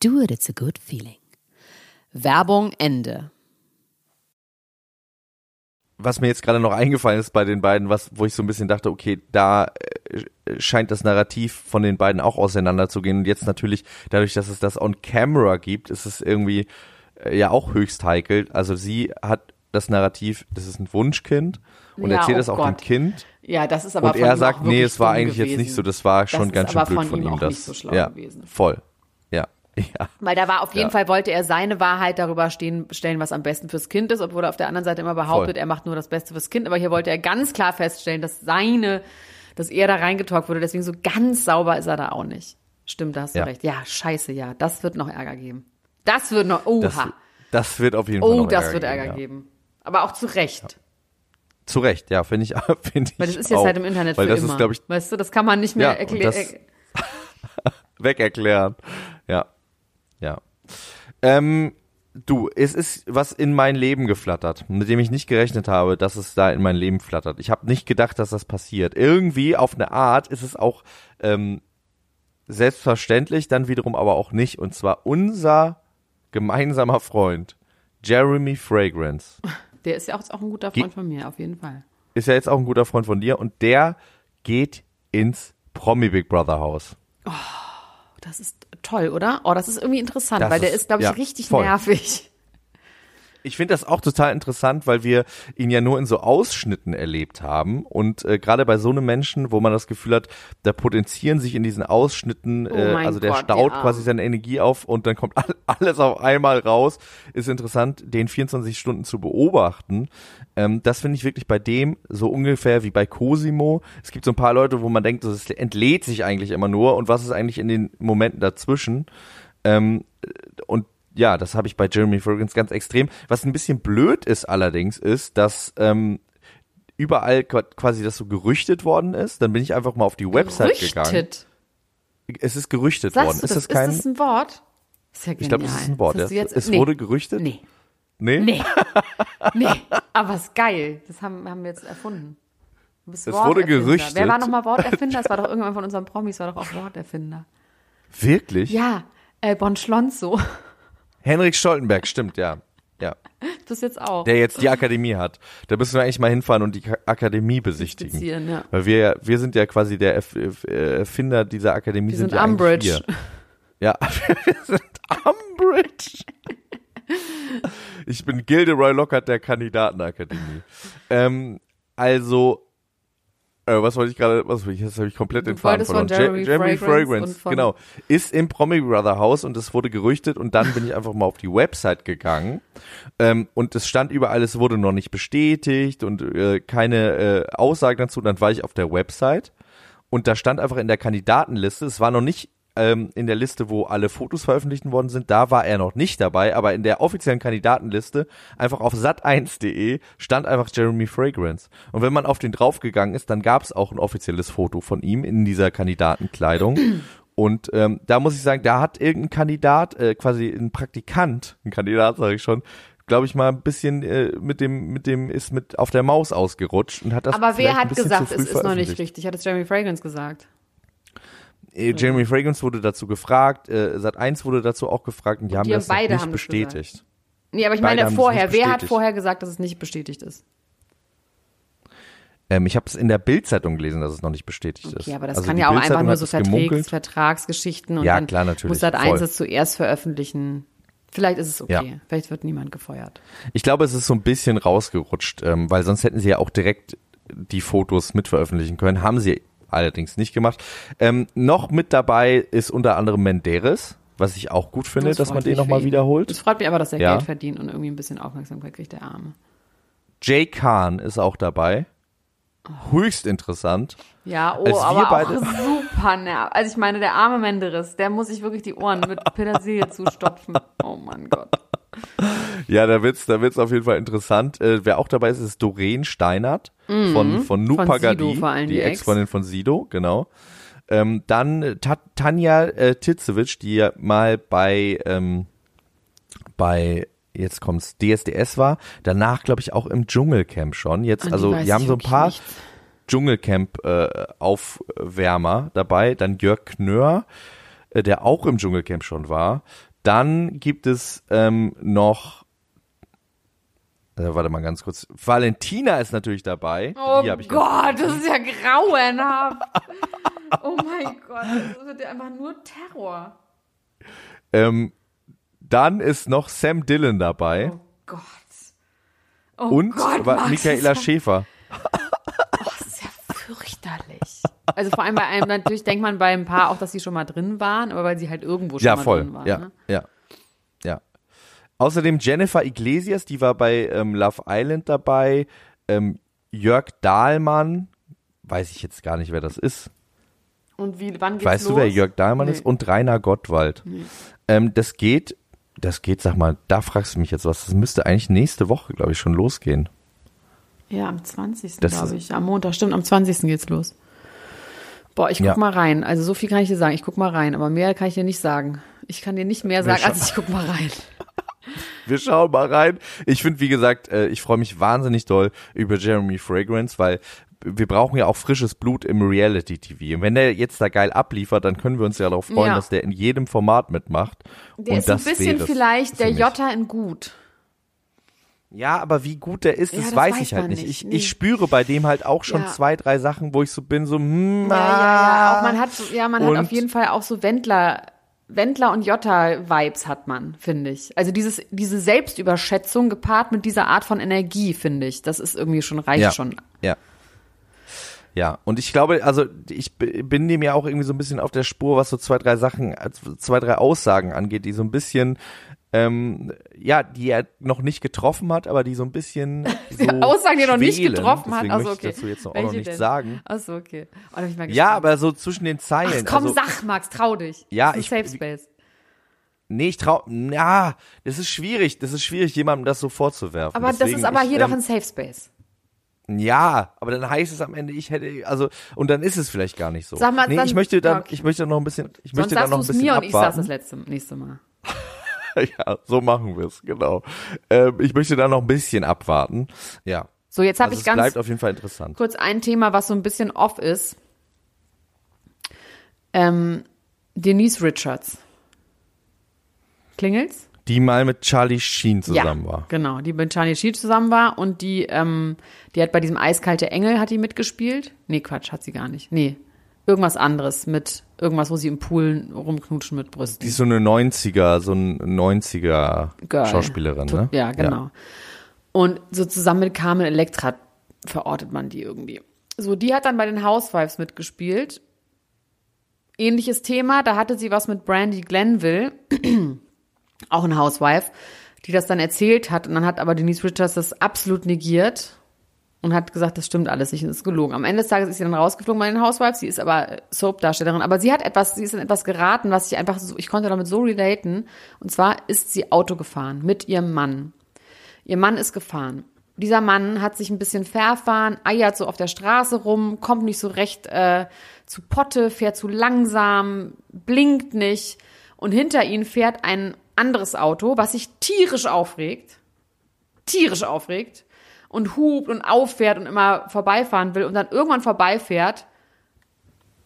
Do it, it's a good feeling. Werbung Ende. was mir jetzt gerade noch eingefallen ist bei den beiden, was, wo ich so ein bisschen dachte, okay, da äh, scheint das Narrativ von den beiden auch auseinanderzugehen. Und jetzt natürlich, dadurch, dass es das on camera gibt, ist es irgendwie äh, ja auch höchst heikel. Also sie hat das Narrativ, das ist ein Wunschkind und Ja, erzählt oh das auch Gott. dem Kind. Ja, das ist aber Und von er ihm sagt, auch nee, es war eigentlich jetzt gewesen. nicht so, das war Das schon ist ganz schön blöd von von ihm ihm. auch das, nicht so schlau ja, gewesen. voll. Ja. Weil da war auf jeden Ja. Fall, wollte er seine Wahrheit darüber stehen, stellen, was am besten fürs Kind ist, obwohl er auf der anderen Seite immer behauptet, Voll. er macht nur das Beste fürs Kind. Aber hier wollte er ganz klar feststellen, dass seine, dass er da reingetalkt wurde. Deswegen so ganz sauber ist er da auch nicht. Stimmt, da hast du Ja. recht. Ja, scheiße, ja. Das wird noch Ärger geben. Das wird noch, oha. Das, das wird auf jeden Fall oh, noch das wird geben, Ärger ja. geben. Aber auch zu Recht. Zu Recht, ja, finde ich, finde ich Weil das ist jetzt auch. halt im Internet Weil für das immer. ist, ich, weißt du, das kann man nicht mehr erklären. das- weg erklären. Ähm, du, es ist was in mein Leben geflattert, mit dem ich nicht gerechnet habe, dass es da in mein Leben flattert. Ich habe nicht gedacht, dass das passiert. Irgendwie auf eine Art ist es auch ähm, selbstverständlich, dann wiederum aber auch nicht. Und zwar unser gemeinsamer Freund, Jeremy Fragrance. Der ist ja auch, auch ein guter Freund von mir, auf jeden Fall. Ist ja jetzt auch ein guter Freund von dir und der geht ins Promi Big Brother Haus. Das ist toll, oder? Oh, das ist irgendwie interessant, Das weil der ist- ist, glaube ich, ja, richtig voll. nervig. Ich finde das auch total interessant, weil wir ihn ja nur in so Ausschnitten erlebt haben. Und äh, gerade bei so einem Menschen, wo man das Gefühl hat, da potenzieren sich in diesen Ausschnitten, äh, Oh also der Gott, staut ja. quasi seine Energie auf und dann kommt all- alles auf einmal raus. Ist interessant, den 24 Stunden zu beobachten. Ähm, das finde ich wirklich bei dem so ungefähr wie bei Cosimo. Es gibt so ein paar Leute, wo man denkt, es entlädt sich eigentlich immer nur und was ist eigentlich in den Momenten dazwischen? Ähm, und ja, das habe ich bei Jeremy Fragrance ganz extrem. Was ein bisschen blöd ist allerdings, ist, dass ähm, überall qua- quasi das so gerüchtet worden ist. Dann bin ich einfach mal auf die Website gegangen. Gerüchtet. Es ist gerüchtet Sagst worden. du ist das? das kein? ist das ein Wort? Ist ja ich glaube, es genial. ist ein Wort. Ja. jetzt, es nee. wurde gerüchtet. Nee, Nee? nee, nee. Aber ist geil. Das haben, haben wir jetzt erfunden. Du bist Es wurde gerüchtet. Wer war nochmal Worterfinder? Das war doch irgendwann von unseren Promis, war doch auch Worterfinder. Wirklich? Ja, äh, Bon Schlonzo. Henrik Stoltenberg, stimmt, ja. Ja. Das jetzt auch. Der jetzt die Akademie hat. Da müssen wir eigentlich mal hinfahren und die Ka- Akademie besichtigen. Ja. Weil wir, wir sind ja quasi der Erf Erf- Erfinder dieser Akademie. Wir sind ja eigentlich Umbridge. Ja, wir sind Umbridge. Ich bin Gilderoy Lockhart der Kandidatenakademie. Ähm, also, äh, was wollte ich gerade, was wollte ich, das habe ich komplett den Faden verloren. Jeremy Je- Fragrance von- genau. Ist im Promi Brother Haus und es wurde gerüchtet und dann bin ich einfach mal auf die Website gegangen ähm, und es stand überall, es wurde noch nicht bestätigt und äh, keine äh, Aussagen dazu. Und dann war ich auf der Website und da stand einfach in der Kandidatenliste, es war noch nicht ähm, in der Liste, wo alle Fotos veröffentlicht worden sind, da war er noch nicht dabei, aber in der offiziellen Kandidatenliste, einfach auf sat1.de, stand einfach Jeremy Fragrance. Und wenn man auf den draufgegangen ist, dann gab es auch ein offizielles Foto von ihm in dieser Kandidatenkleidung. Und ähm, da muss ich sagen, da hat irgendein Kandidat, äh, quasi ein Praktikant, ein Kandidat sage ich schon, glaube ich mal ein bisschen äh, mit dem mit dem ist mit auf der Maus ausgerutscht und hat das Aber wer hat gesagt, es ist noch nicht richtig? Hat es Jeremy Fragrance gesagt? Äh, Jeremy Fragrance wurde dazu gefragt, äh, Sat 1 wurde dazu auch gefragt und die haben die das noch beide nicht haben das bestätigt. Nee, aber ich Beide meine haben vorher. Wer hat vorher gesagt, dass es nicht bestätigt ist? Ähm, ich habe es in der Bildzeitung gelesen, dass es noch nicht bestätigt ist. Okay, aber das Also kann ja auch einfach nur so Vertrags. Vertragsgeschichten und Ja, klar, natürlich, muss Sat voll. 1 es zuerst veröffentlichen. Vielleicht ist es okay. Ja. Vielleicht wird niemand gefeuert. Ich glaube, es ist so ein bisschen rausgerutscht, ähm, weil sonst hätten sie ja auch direkt die Fotos mit veröffentlichen können. Haben sie allerdings nicht gemacht. Ähm, noch mit dabei ist unter anderem Menderes, was ich auch gut finde, Das dass man den nochmal wiederholt. Es freut mich aber, dass er Ja. Geld verdient und irgendwie ein bisschen Aufmerksamkeit kriegt, der Arme. Jay Kahn ist auch dabei. Höchst interessant. Ja, oh, Als aber auch beide- super nerv. Also ich meine, der arme Menderes, der muss sich wirklich die Ohren mit Petersilie zustopfen. Oh mein Gott. Ja, da wird's, da wird's auf jeden Fall interessant. Äh, wer auch dabei ist, ist Doreen Steinert von, von Mhm. Von Nupagadi, die die Ex. Ex-Freundin von Sido, genau. Ähm, dann äh, Ta Tanja äh, Titzewitsch, die ja mal bei, ähm, bei, jetzt kommt's, DSDS war, danach glaube ich auch im Dschungelcamp schon. Jetzt, An also die haben so ein paar. Dschungelcamp-Aufwärmer dabei. Dann Jörg Knör, äh, der auch im Dschungelcamp schon war. Dann gibt es ähm, noch, äh, warte mal ganz kurz, Valentina ist natürlich dabei. Oh Gott, das ist ja grauenhaft. Oh mein Gott, das wird ja einfach nur Terror. Ähm, dann ist noch Sam Dillon dabei Oh Gott. Oh und Gott, Max, Michaela Schäfer. das ist ja fürchterlich. Also vor allem bei einem, natürlich denkt man bei ein paar auch, dass sie schon mal drin waren, aber weil sie halt irgendwo schon Ja, mal voll. drin waren. ja, Ne? ja, ja. Außerdem Jennifer Iglesias, die war bei ähm, Love Island dabei. Ähm, Jörg Dahlmann, weiß ich jetzt gar nicht, wer das ist. Und wie, wann geht's Weißt los? du, wer Jörg Dahlmann Nee. ist? Und Rainer Gottwald. Ähm, das geht, das geht, sag mal, da fragst du mich jetzt was. Das müsste eigentlich nächste Woche, glaube ich, schon losgehen. Ja, am 20. Das glaube ich. Am Montag, stimmt, am 20. geht's los. Boah, ich guck Ja. mal rein. Also so viel kann ich dir sagen. Ich guck mal rein, aber mehr kann ich dir nicht sagen. Ich kann dir nicht mehr sagen, als ich guck mal rein. Wir schauen mal rein. Ich finde, wie gesagt, äh, ich freue mich wahnsinnig doll über Jeremy Fragrance, weil wir brauchen ja auch frisches Blut im Reality-TV. Und wenn der jetzt da geil abliefert, dann können wir uns ja darauf freuen, Ja. dass der in jedem Format mitmacht. Der Und ist ein das bisschen vielleicht der. Jota in gut. Ja, aber wie gut der ist, Ja, das, das weiß ich halt man nicht. nicht. Ich, Nee. ich spüre bei dem halt auch schon Ja. zwei, drei Sachen, wo ich so bin, so, hm, Ja, ja, ja. Auch man ah. hat, so- ja, man hat auf jeden Fall auch so Wendler, Wendler und Jota-Vibes hat man, finde ich. Also dieses, diese Selbstüberschätzung gepaart mit dieser Art von Energie, finde ich. Das ist irgendwie schon, reicht ja. schon. Ja. Ja, und ich glaube, also ich bin dem ja auch irgendwie so ein bisschen auf der Spur, was so zwei, drei Sachen, äh, zwei, drei Aussagen angeht, die so ein bisschen, ähm, ja, die er noch nicht getroffen hat, aber die so ein bisschen so Aussagen, die er noch nicht getroffen hat. Möchte okay. ich dazu jetzt noch, auch noch nichts denn? sagen. Achso, okay. Oh, ich Ja, aber so zwischen den Zeilen. Ach, komm, also, sag, Max, trau dich. Ja, das ist ein ich- Safe Space. Nee, ich trau, ja, das ist schwierig, das ist schwierig, jemandem das so vorzuwerfen. Aber das Deswegen, ist aber ich, hier ähm, doch ein Safe Space. Ja, aber dann heißt es am Ende, ich hätte, also, und dann ist es vielleicht gar nicht so. Sag mal, nee, dann- ich möchte dann, okay. ich möchte noch ein bisschen, ich Sonst möchte dann noch ein bisschen mir und ich sag's abwarten. das letzte, nächste Mal. ja, so machen wir es, genau. Ähm, ich möchte da noch ein bisschen abwarten. Ja. So, jetzt habe Also ich es ganz bleibt auf jeden Fall interessant. kurz ein Thema, was so ein bisschen off ist. Ähm, Denise Richards. Klingelt's? Die mal mit Charlie Sheen zusammen ja, war. genau, die mit Charlie Sheen zusammen war und die, ähm, die hat bei diesem Eiskalte Engel hat die mitgespielt. Nee, Quatsch, hat sie gar nicht. Nee, irgendwas anderes mit irgendwas, wo sie im Pool rumknutschen mit Brüsten. Die ist so eine 90er, so ein 90er Girl. Schauspielerin, ne? Ja, genau. Und so zusammen mit Carmen Electra verortet man die irgendwie. So, die hat dann bei den Housewives mitgespielt. Ähnliches Thema, da hatte sie was mit Brandy Glenville, auch ein Housewife, die das dann erzählt hat. Und dann hat aber Denise Richards das absolut negiert und hat gesagt, das stimmt alles nicht, das ist gelogen. Am Ende des Tages ist sie dann rausgeflogen bei den Housewives, sie ist aber Soap-Darstellerin, aber sie hat etwas, sie ist in etwas geraten, was ich einfach so, ich konnte damit so relaten. Und zwar ist sie Auto gefahren mit ihrem Mann. Ihr Mann ist gefahren. dieser Mann hat sich ein bisschen verfahren, eiert so auf der Straße rum, kommt nicht so recht äh, zu Potte, fährt zu langsam, blinkt nicht und hinter ihm fährt ein anderes Auto, was sich tierisch aufregt, tierisch aufregt und hupt und auffährt und immer vorbeifahren will und dann irgendwann vorbeifährt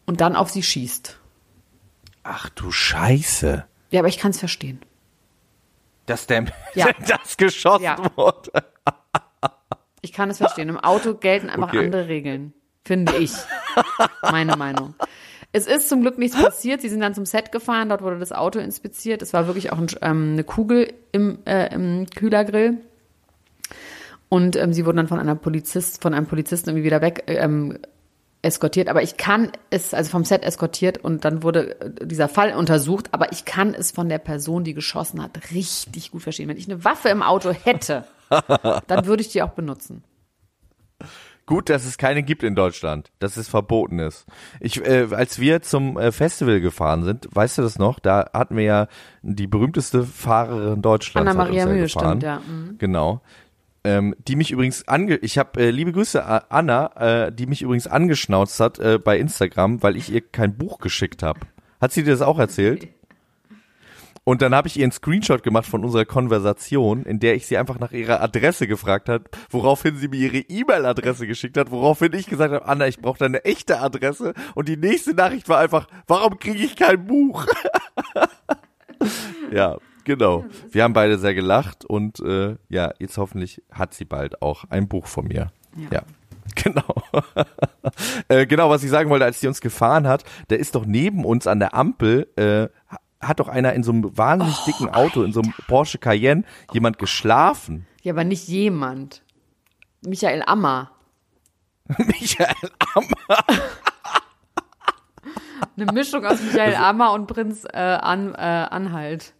und dann auf sie schießt. Ach du Scheiße. Ja, aber ich kann es verstehen. Dass der Ja. das geschossen Ja. wurde. Ich kann es verstehen. Im Auto gelten einfach Okay. andere Regeln. Finde ich. Meine Meinung. Es ist zum Glück nichts passiert. Sie sind dann zum Set gefahren. Dort wurde das Auto inspiziert. Es war wirklich auch ein, ähm, eine Kugel im, äh, im Kühlergrill. Und ähm, sie wurden dann von einer Polizist, von einem Polizisten irgendwie wieder weg ähm, eskortiert. Aber ich kann es, also vom Set eskortiert und dann wurde äh, dieser Fall untersucht. Aber ich kann es von der Person, die geschossen hat, richtig gut verstehen. Wenn ich eine Waffe im Auto hätte, dann würde ich die auch benutzen. Gut, dass es keine gibt in Deutschland, dass es verboten ist. Ich, äh, als wir zum äh, Festival gefahren sind, weißt du das noch? Da hatten wir ja die berühmteste Fahrerin Deutschlands. uns ja Mühe, gefahren. stimmt, ja. Mhm. Genau. Ähm, die mich übrigens ange, ich habe äh, liebe Grüße Anna, äh, die mich übrigens angeschnauzt hat äh, bei Instagram, weil ich ihr kein Buch geschickt habe. Hat sie dir das auch erzählt? Und dann habe ich ihr einen Screenshot gemacht von unserer Konversation, in der ich sie einfach nach ihrer Adresse gefragt hat, woraufhin sie mir ihre E-Mail-Adresse geschickt hat, woraufhin ich gesagt habe, Anna, ich brauche deine echte Adresse. Und die nächste Nachricht war einfach, warum kriege ich kein Buch? ja, genau. Wir haben beide sehr gelacht und äh, ja, jetzt hoffentlich hat sie bald auch ein Buch von mir. Ja. Genau. äh, genau, was ich sagen wollte, als die uns gefahren hat, da ist doch neben uns an der Ampel, äh, hat doch einer in so einem wahnsinnig dicken Auto, in so einem Porsche Cayenne, jemand geschlafen. Ja, aber nicht jemand. Michael Ammer. Michael, Eine Mischung aus Michael Ammer und Prinz äh, An, äh, Anhalt.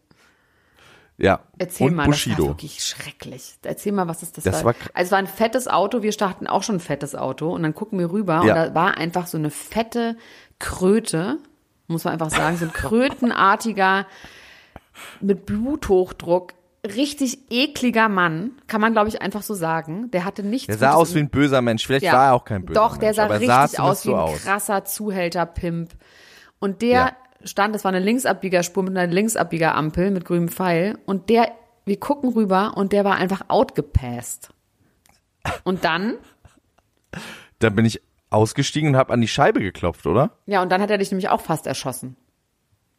Ja. Erzähl und mal, das war Bushido. wirklich schrecklich. Erzähl mal, was ist das, Das war. also es war ein fettes Auto, wir starten auch schon ein fettes Auto und dann gucken wir rüber Ja. und da war einfach so eine fette Kröte, muss man einfach sagen, so ein krötenartiger, mit Bluthochdruck, richtig ekliger Mann, kann man glaube ich einfach so sagen. Der hatte nichts Der sah Gutes aus wie ein böser Mensch. Vielleicht Ja. war er auch kein böser Doch, Mensch. der sah er richtig sah aus wie ein krasser Zuhälter-Pimp. Und der Ja. Stand, das war eine Linksabbiegerspur mit einer Linksabbieger-Ampel mit grünem Pfeil. Und der, wir gucken rüber und der war einfach outgepasst. Und dann, Dann bin ich ausgestiegen und habe an die Scheibe geklopft, oder? ja, und dann hat er dich nämlich auch fast erschossen.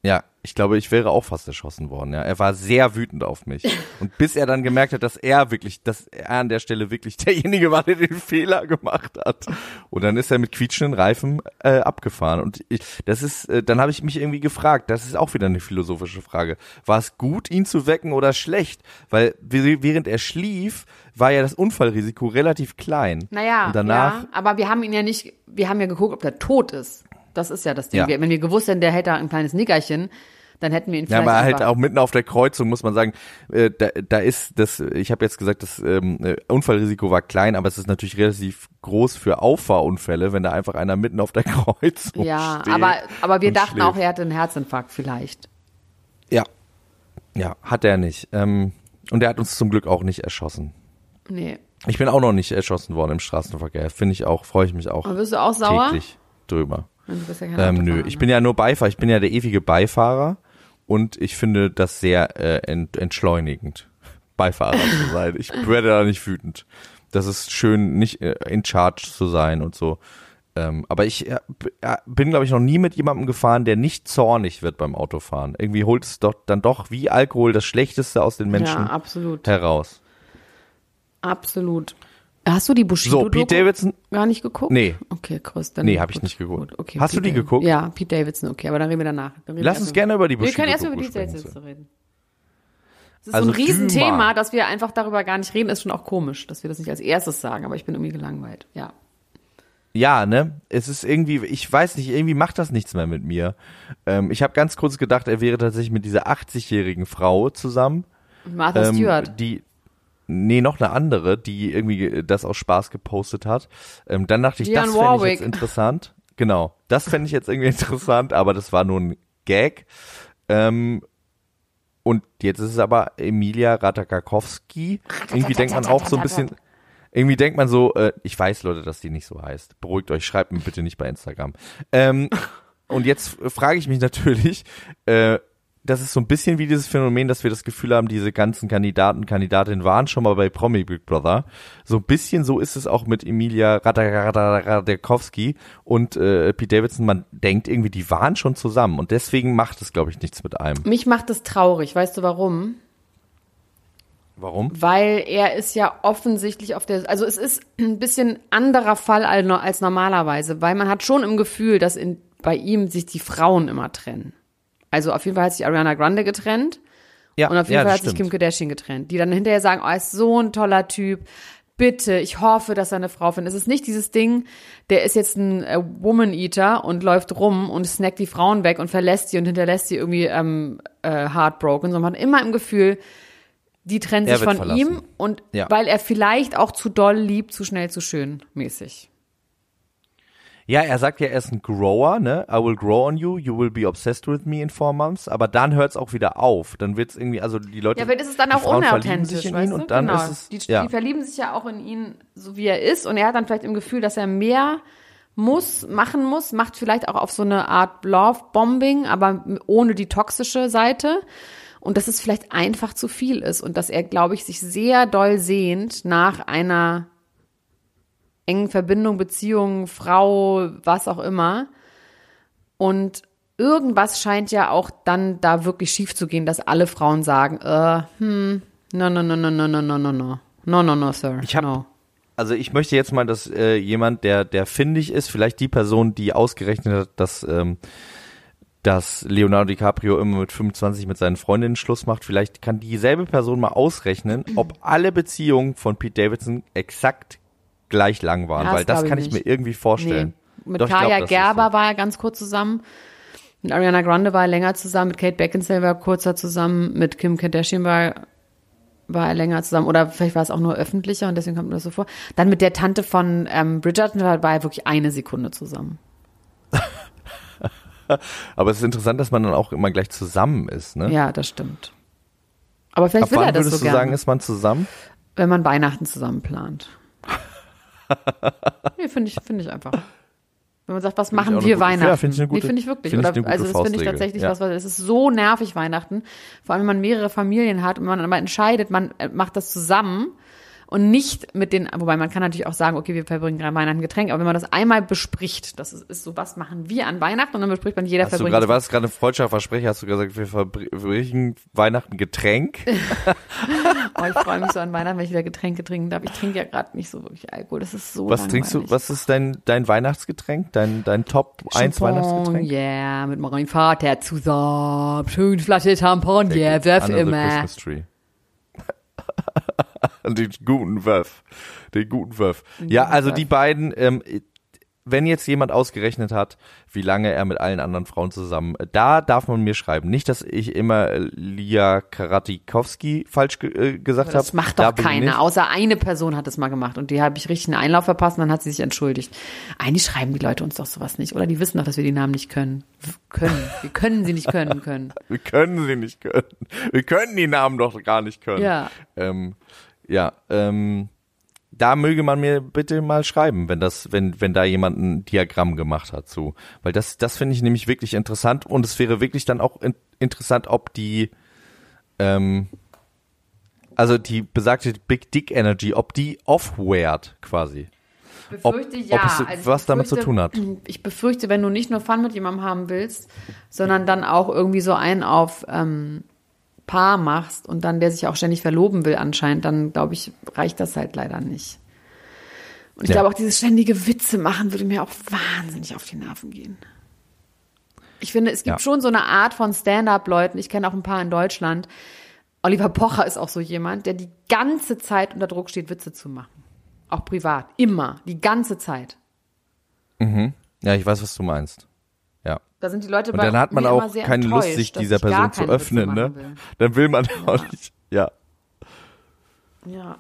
Ja, ich glaube, ich wäre auch fast erschossen worden. Ja, er war sehr wütend auf mich. Und bis er dann gemerkt hat, dass er wirklich, dass er an der Stelle wirklich derjenige war, der den Fehler gemacht hat. Und dann ist er mit quietschenden Reifen äh, abgefahren. Und ich, das ist, äh, dann habe ich mich irgendwie gefragt. Das ist auch wieder eine philosophische Frage. War es gut, ihn zu wecken oder schlecht? Weil während er schlief, war ja das Unfallrisiko relativ klein. Naja, Und danach, ja, aber wir haben ihn ja nicht, wir haben ja geguckt, ob der tot ist. Das ist ja das Ding. Ja. Wenn wir gewusst hätten, der hätte ein kleines Nickerchen, dann hätten wir ihn Ja, vielleicht aber halt auch mitten auf der Kreuzung muss man sagen, äh, da, da ist das, ich habe jetzt gesagt, das ähm, äh, Unfallrisiko war klein, aber es ist natürlich relativ groß für Auffahrunfälle, wenn da einfach einer mitten auf der Kreuzung Ja, steht. aber, aber wir dachten auch, schläft. er hatte einen Herzinfarkt vielleicht. Ja. Ja, hat er nicht. Ähm, und er hat uns zum Glück auch nicht erschossen. Nee. Ich bin auch noch nicht erschossen worden im Straßenverkehr. Finde ich auch, freue ich mich auch Aber bist du auch sauer? täglich drüber. Du bist ja kein Ähm, nö, ich ne? bin ja nur Beifahrer, ich bin ja der ewige Beifahrer und ich finde das sehr äh, ent entschleunigend, Beifahrer zu sein. Ich werde da nicht wütend. Das ist schön, nicht äh, in Charge zu sein und so. Ähm, aber ich äh, äh, bin, glaube ich, noch nie mit jemandem gefahren, der nicht zornig wird beim Autofahren. Irgendwie holt es doch dann doch wie Alkohol das Schlechteste aus den Menschen Ja, absolut. heraus. Absolut. Hast du die Bushido So, Pete Davidson, gar nicht geguckt? Nee. Okay, Chris. Dann Nee, hab ich nicht geguckt. Gut, okay, Hast du Pete die Davidson. geguckt? Ja, Pete Davidson, okay, aber dann reden wir danach. Reden Lass wir uns gerne über die Wir können erst über Pete sprechen. Davidson reden. Das ist Also so ein Riesenthema, Düma. dass wir einfach darüber gar nicht reden, ist schon auch komisch, dass wir das nicht als erstes sagen, aber ich bin irgendwie gelangweilt. Ja. Ja, ne? Es ist irgendwie, ich weiß nicht, irgendwie macht das nichts mehr mit mir. Ähm, ich habe ganz kurz gedacht, er wäre tatsächlich mit dieser 80-jährigen Frau zusammen. Martha ähm, Stewart. Die, nee, noch eine andere, die irgendwie äh, das aus Spaß gepostet hat. Ähm, dann dachte ich, Dionne das fände ich jetzt interessant. Genau, das fände ich jetzt irgendwie interessant, aber das war nur ein Gag. Ähm, und jetzt ist es aber Emilia Ratajkowski. Irgendwie denkt man auch so ein bisschen, irgendwie denkt man so, äh, ich weiß, Leute, dass die nicht so heißt. Beruhigt euch, schreibt mir bitte nicht bei Instagram. Ähm, und jetzt frage ich mich natürlich, äh, das ist so ein bisschen wie dieses Phänomen, dass wir das Gefühl haben, diese ganzen Kandidaten, Kandidatinnen waren schon mal bei Promi Big Brother. So ein bisschen so ist es auch mit Emilia Ratajkowski und äh, Pete Davidson. Man denkt irgendwie, die waren schon zusammen und deswegen macht es, glaube ich, nichts mit einem. Mich macht es traurig. Weißt du warum? Warum? Weil er ist ja offensichtlich auf der, also es ist ein bisschen anderer Fall als, als normalerweise, weil man hat schon im Gefühl, dass in, bei ihm sich die Frauen immer trennen. Also auf jeden Fall hat sich Ariana Grande getrennt. Ja, und auf jeden ja, Fall hat sich stimmt. Kim Kardashian getrennt. Die dann hinterher sagen, oh, er ist so ein toller Typ. Bitte, ich hoffe, dass er eine Frau findet. Es ist nicht dieses Ding, der ist jetzt ein äh, Woman-Eater und läuft rum und snackt die Frauen weg und verlässt sie und hinterlässt sie irgendwie ähm, äh, heartbroken, sondern man hat immer im Gefühl, die trennt Er sich von verlassen. ihm und Ja. weil er vielleicht auch zu doll liebt, zu schnell, zu schön mäßig. Ja, er sagt ja, er ist ein Grower, ne? I will grow on you, you will be obsessed with me in four months. Aber dann hört es auch wieder auf. Dann wird's irgendwie, also die Leute. Ja, das ist dann auch Frauen unauthentisch, weißt du? und dann genau. ist es. die, ja. die verlieben sich ja auch in ihn, so wie er ist, und er hat dann vielleicht im Gefühl, dass er mehr muss, machen muss, macht vielleicht auch auf so eine Art Love-Bombing, aber ohne die toxische Seite. Und dass es vielleicht einfach zu viel ist und dass er, glaube ich, sich sehr doll sehnt nach einer engen Verbindung, Beziehung, Frau, was auch immer. Und irgendwas scheint ja auch dann da wirklich schief zu gehen, dass alle Frauen sagen, äh, hm, no, no, no, no, no, no, no, no, no. No, no, no, sir. Ich hab- no. Also ich möchte jetzt mal, dass äh, jemand, der, der findig ist, vielleicht die Person, die ausgerechnet hat, dass, ähm, dass Leonardo DiCaprio immer mit 25 mit seinen Freundinnen Schluss macht, vielleicht kann dieselbe Person mal ausrechnen, ob alle Beziehungen von Pete Davidson exakt gleich lang waren, das weil das glaub ich kann ich nicht. mir irgendwie vorstellen. Nee. Mit Doch, ich glaub, Kaya ist Gerber so. war er ganz kurz zusammen. Mit Ariana Grande war er länger zusammen. Mit Kate Beckinsale war er kurzer zusammen. Mit Kim Kardashian war, war er länger zusammen. Oder vielleicht war es auch nur öffentlicher und deswegen kommt mir das so vor. Dann mit der Tante von ähm, Bridgerton war war er wirklich eine Sekunde zusammen. Aber es ist interessant, dass man dann auch immer gleich zusammen ist, ne? Ja, das stimmt. Aber vielleicht Ab will wann er das würdest so du gerne, sagen, ist man zusammen? wenn man Weihnachten zusammen plant. nee, finde ich, finde ich einfach. Wenn man sagt, was Find machen wir gute- Weihnachten? ja, find ich eine gute- nee, finde ich wirklich. find Oder, also das finde ich tatsächlich ja. was, weil es ist so nervig Weihnachten. Vor allem, wenn man mehrere Familien hat und man aber entscheidet, man äh, macht das zusammen und nicht mit den, wobei man kann natürlich auch sagen, okay, wir verbringen gerade Weihnachten Getränk, aber wenn man das einmal bespricht, das ist, ist so, was machen wir an Weihnachten und dann bespricht man jeder Hast du verbringt gerade, das- was gerade ein freudscher Versprecher, hast du gesagt, wir verbringen Weihnachten Getränk? Oh, ich freue mich so an Weihnachten, wenn ich wieder Getränke trinken darf. Ich trinke ja gerade nicht so wirklich Alkohol. Das ist so Was langweilig. trinkst du, was ist dein, dein Weihnachtsgetränk? Dein, dein Top 1 Champagne, Weihnachtsgetränk? Yeah, mit meinem Vater zusammen. Schön Flasche Champagner, yeah, Under the immer. Christmas Tree. Den guten Wöff. Den guten Wöff. Ja, also die beiden, ähm, wenn jetzt jemand ausgerechnet hat, wie lange er mit allen anderen Frauen zusammen, äh, da darf man mir schreiben. Nicht, dass ich immer äh, Lia Karatikowski falsch ge äh, gesagt habe. Das macht doch keiner, außer eine Person hat es mal gemacht und die habe ich richtig einen Einlauf verpasst und dann hat sie sich entschuldigt. Eigentlich schreiben die Leute uns doch sowas nicht, oder? Die wissen doch, dass wir die Namen nicht können. Können. Wir können sie nicht können können. Wir können sie nicht können. Wir können die Namen doch gar nicht können. Ja. Ähm, ja, ähm, da möge man mir bitte mal schreiben, wenn das, wenn, wenn da jemand ein Diagramm gemacht hat zu. Weil das, das finde ich nämlich wirklich interessant und es wäre wirklich dann auch in, interessant, ob die, ähm, also die besagte Big Dick Energy, ob die offwared quasi. Ob- Befürchte ob ja. es Also was damit zu befürchte- tun hat. Ich befürchte, wenn du nicht nur Fun mit jemandem haben willst, sondern dann auch irgendwie so einen auf ähm, Paar machst und dann der sich auch ständig verloben will anscheinend, dann glaube ich, reicht das halt leider nicht. Und ich Ja. glaube auch dieses ständige Witze machen würde mir auch wahnsinnig auf die Nerven gehen. Ich finde, es gibt Ja. schon so eine Art von Stand-up-Leuten. Ich kenne auch ein paar in Deutschland. Oliver Pocher ist auch so jemand, der die ganze Zeit unter Druck steht, Witze zu machen. Auch privat. Immer. Die ganze Zeit. Ja, ich weiß, was du meinst. Ja. Da sind die Leute Und bei dann hat man auch keine Lust, sich dieser Person zu öffnen, ne? will. Dann will man auch nicht, ja. Ja.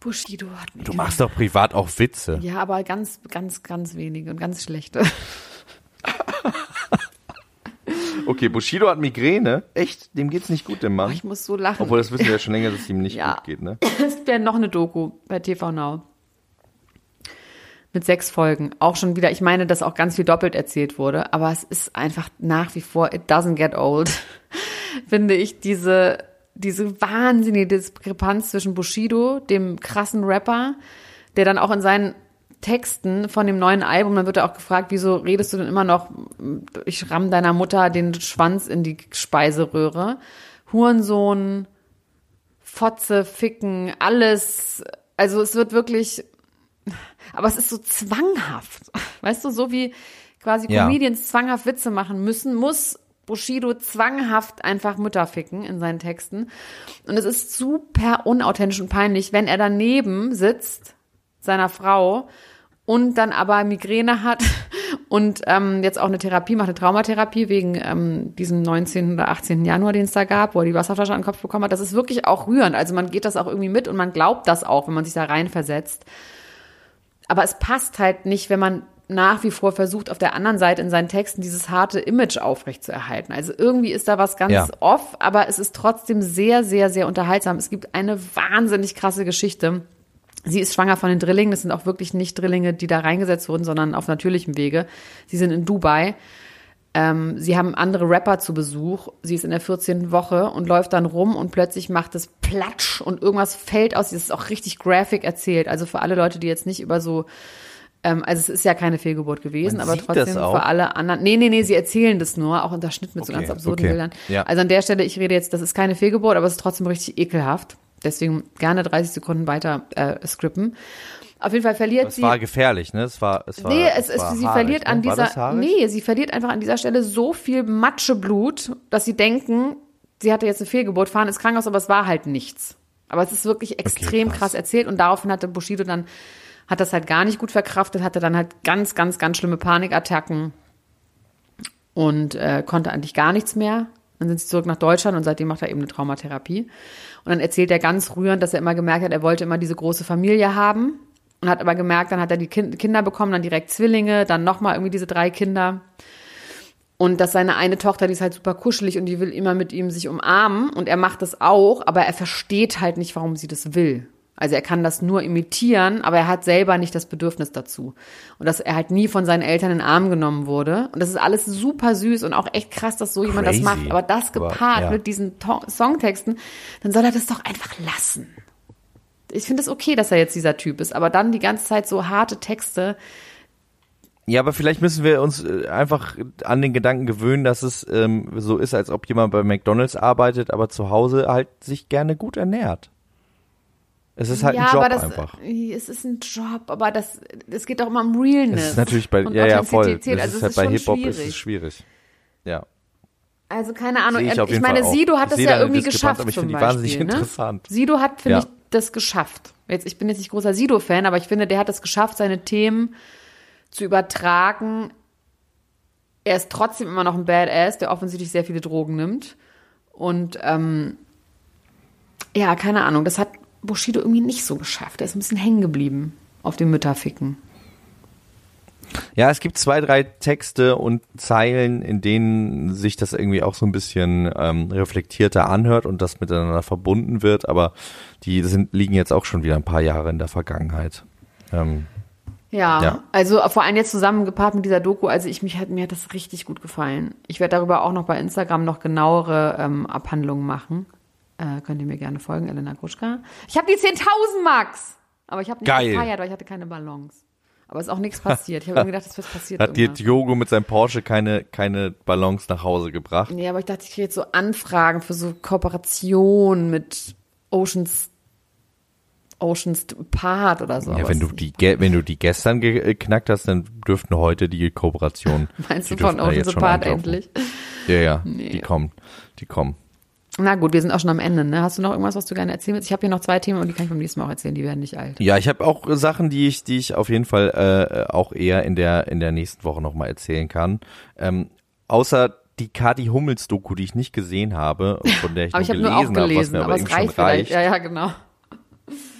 Bushido hat mir Du machst doch privat auch Witze. Ja, aber ganz, ganz, ganz wenige und ganz schlechte. Okay, Bushido hat Migräne. Echt? Dem geht's nicht gut, dem Mann. Oh, ich muss so lachen. Obwohl, das wissen wir ja schon länger, dass es ihm nicht Ja. gut geht, ne? Es wäre noch eine Doku bei TV Now. Mit sechs Folgen. Auch schon wieder, ich meine, dass auch ganz viel doppelt erzählt wurde, aber es ist einfach nach wie vor, it doesn't get old, finde ich, diese, diese wahnsinnige Diskrepanz zwischen Bushido, dem krassen Rapper, der dann auch in seinen Texten von dem neuen Album, dann wird er auch gefragt, wieso redest du denn immer noch, ich ramm deiner Mutter den Schwanz in die Speiseröhre. Hurensohn, Fotze, Ficken, alles. Also es wird wirklich, aber es ist so zwanghaft. Weißt du, so wie quasi Ja. Comedians zwanghaft Witze machen müssen, muss Bushido zwanghaft einfach Mütter ficken in seinen Texten. Und es ist super unauthentisch und peinlich, wenn er daneben sitzt, seiner Frau, und dann aber Migräne hat und ähm, jetzt auch eine Therapie macht, eine Traumatherapie wegen ähm, diesem 19. oder 18. Januar, den es da gab, wo er die Wasserflasche an den Kopf bekommen hat. Das ist wirklich auch rührend. Also man geht das auch irgendwie mit und man glaubt das auch, wenn man sich da reinversetzt. Aber es passt halt nicht, wenn man nach wie vor versucht, auf der anderen Seite in seinen Texten dieses harte Image aufrechtzuerhalten. Also irgendwie ist da was ganz Ja. off, aber es ist trotzdem sehr, sehr, sehr unterhaltsam. Es gibt eine wahnsinnig krasse Geschichte. Sie ist schwanger von den Drillingen. Das sind auch wirklich nicht Drillinge, die da reingesetzt wurden, sondern auf natürlichem Wege. Sie sind in Dubai. Ähm, sie haben andere Rapper zu Besuch. Sie ist in der 14. Woche und läuft dann rum und plötzlich macht es Platsch und irgendwas fällt aus. Das ist auch richtig graphic erzählt. Also für alle Leute, die jetzt nicht über so ähm, also es ist ja keine Fehlgeburt gewesen, Man aber trotzdem für alle anderen. Nee, nee, nee, sie erzählen das nur, auch unterschnitten mit so Okay, ganz absurden okay. Bildern. Ja. Also an der Stelle, ich rede jetzt, das ist keine Fehlgeburt, aber es ist trotzdem richtig ekelhaft. Deswegen gerne 30 Sekunden weiter äh, skrippen. Auf jeden Fall verliert Es sie. war gefährlich, ne? Es war, es war, Nee, es, es, war sie haarig, verliert ne? an dieser, nee, sie verliert einfach an dieser Stelle so viel Matscheblut, dass sie denken, sie hatte jetzt eine Fehlgeburt, fahren ins Krankenhaus, aber es war halt nichts. Aber es ist wirklich extrem krass. krass. erzählt und daraufhin hatte Bushido dann, hat das halt gar nicht gut verkraftet, hatte dann halt ganz, ganz, ganz schlimme Panikattacken und äh, konnte eigentlich gar nichts mehr. Dann sind sie zurück nach Deutschland und seitdem macht er eben eine Traumatherapie. Und dann erzählt er ganz rührend, dass er immer gemerkt hat, er wollte immer diese große Familie haben und hat aber gemerkt, dann hat er die kind Kinder bekommen, dann direkt Zwillinge, dann nochmal irgendwie diese drei Kinder. Und dass seine eine Tochter, die ist halt super kuschelig und die will immer mit ihm sich umarmen und er macht das auch, aber er versteht halt nicht, warum sie das will. Also er kann das nur imitieren, aber er hat selber nicht das Bedürfnis dazu. Und dass er halt nie von seinen Eltern in den Arm genommen wurde. Und das ist alles super süß und auch echt krass, dass so jemand das Crazy. macht. Aber das Aber, gepaart ja. mit diesen To Songtexten, dann soll er das doch einfach lassen. Ich finde es okay, dass er jetzt dieser Typ ist, aber dann die ganze Zeit so harte Texte. Ja, aber vielleicht müssen wir uns äh, einfach an den Gedanken gewöhnen, dass es ähm, so ist, als ob jemand bei McDonalds arbeitet, aber zu Hause halt sich gerne gut ernährt. Es ist halt ja, ein Job aber das, einfach. es ist ein Job, aber das, es geht auch immer um Realness. Es ist natürlich bei, ja, ja, voll. Das. Also ist halt bei Hip-Hop ist es schwierig. Ja. Also keine Ahnung. Sehe ich auf ich meine, Fall auch. Sido hat Ich das sehe ja irgendwie geschafft aber ich zum finde die Beispiel. wahnsinnig ne? interessant. Sido hat, finde Ja. ich, das geschafft. Jetzt, ich bin jetzt nicht großer Sido-Fan, aber ich finde, der hat es geschafft, seine Themen zu übertragen. Er ist trotzdem immer noch ein Badass, der offensichtlich sehr viele Drogen nimmt. Und ähm, ja, keine Ahnung, das hat Bushido irgendwie nicht so geschafft. Er ist ein bisschen hängen geblieben auf dem Mütterficken. Ja, es gibt zwei, drei Texte und Zeilen, in denen sich das irgendwie auch so ein bisschen ähm, reflektierter anhört und das miteinander verbunden wird, aber die sind, liegen jetzt auch schon wieder ein paar Jahre in der Vergangenheit. Ähm, Ja, Ja. also vor allem jetzt zusammengepaart mit dieser Doku, also ich mich hat mir hat das richtig gut gefallen. Ich werde darüber auch noch bei Instagram noch genauere ähm, Abhandlungen machen. Äh, könnt ihr mir gerne folgen, Elena Gruschka. Ich habe die 10.000 Max, aber ich habe nicht Geil. gefeiert, weil ich hatte keine Ballons. Aber es ist auch nichts passiert. Ich habe irgendwie gedacht, das wird passiert. hat dir. Diogo mit seinem Porsche keine, keine Ballons nach Hause gebracht? Nee, aber ich dachte, ich kriege jetzt so Anfragen für so Kooperation mit Oceans Oceans Part oder so. Ja, wenn du die, wenn du die gestern geknackt hast, dann dürften heute die Kooperation. Meinst du von Oceans Apart anklopfen. endlich? Ja, ja, die kommen, die kommen. Na gut, wir sind auch schon am Ende. Ne? Hast du noch irgendwas, was du gerne erzählen willst? Ich habe hier noch zwei Themen und die kann ich beim nächsten Mal auch erzählen. Die werden nicht alt. Ja, ich habe auch Sachen, die ich, die ich auf jeden Fall äh, auch eher in der in der nächsten Woche nochmal erzählen kann. Ähm, außer die Kati Hummels Doku, die ich nicht gesehen habe, von der ich Aber nur ich habe nur gelesen auch habe, was gelesen, mir aber, aber es eben schon reicht vielleicht. reicht. Ja, ja, genau.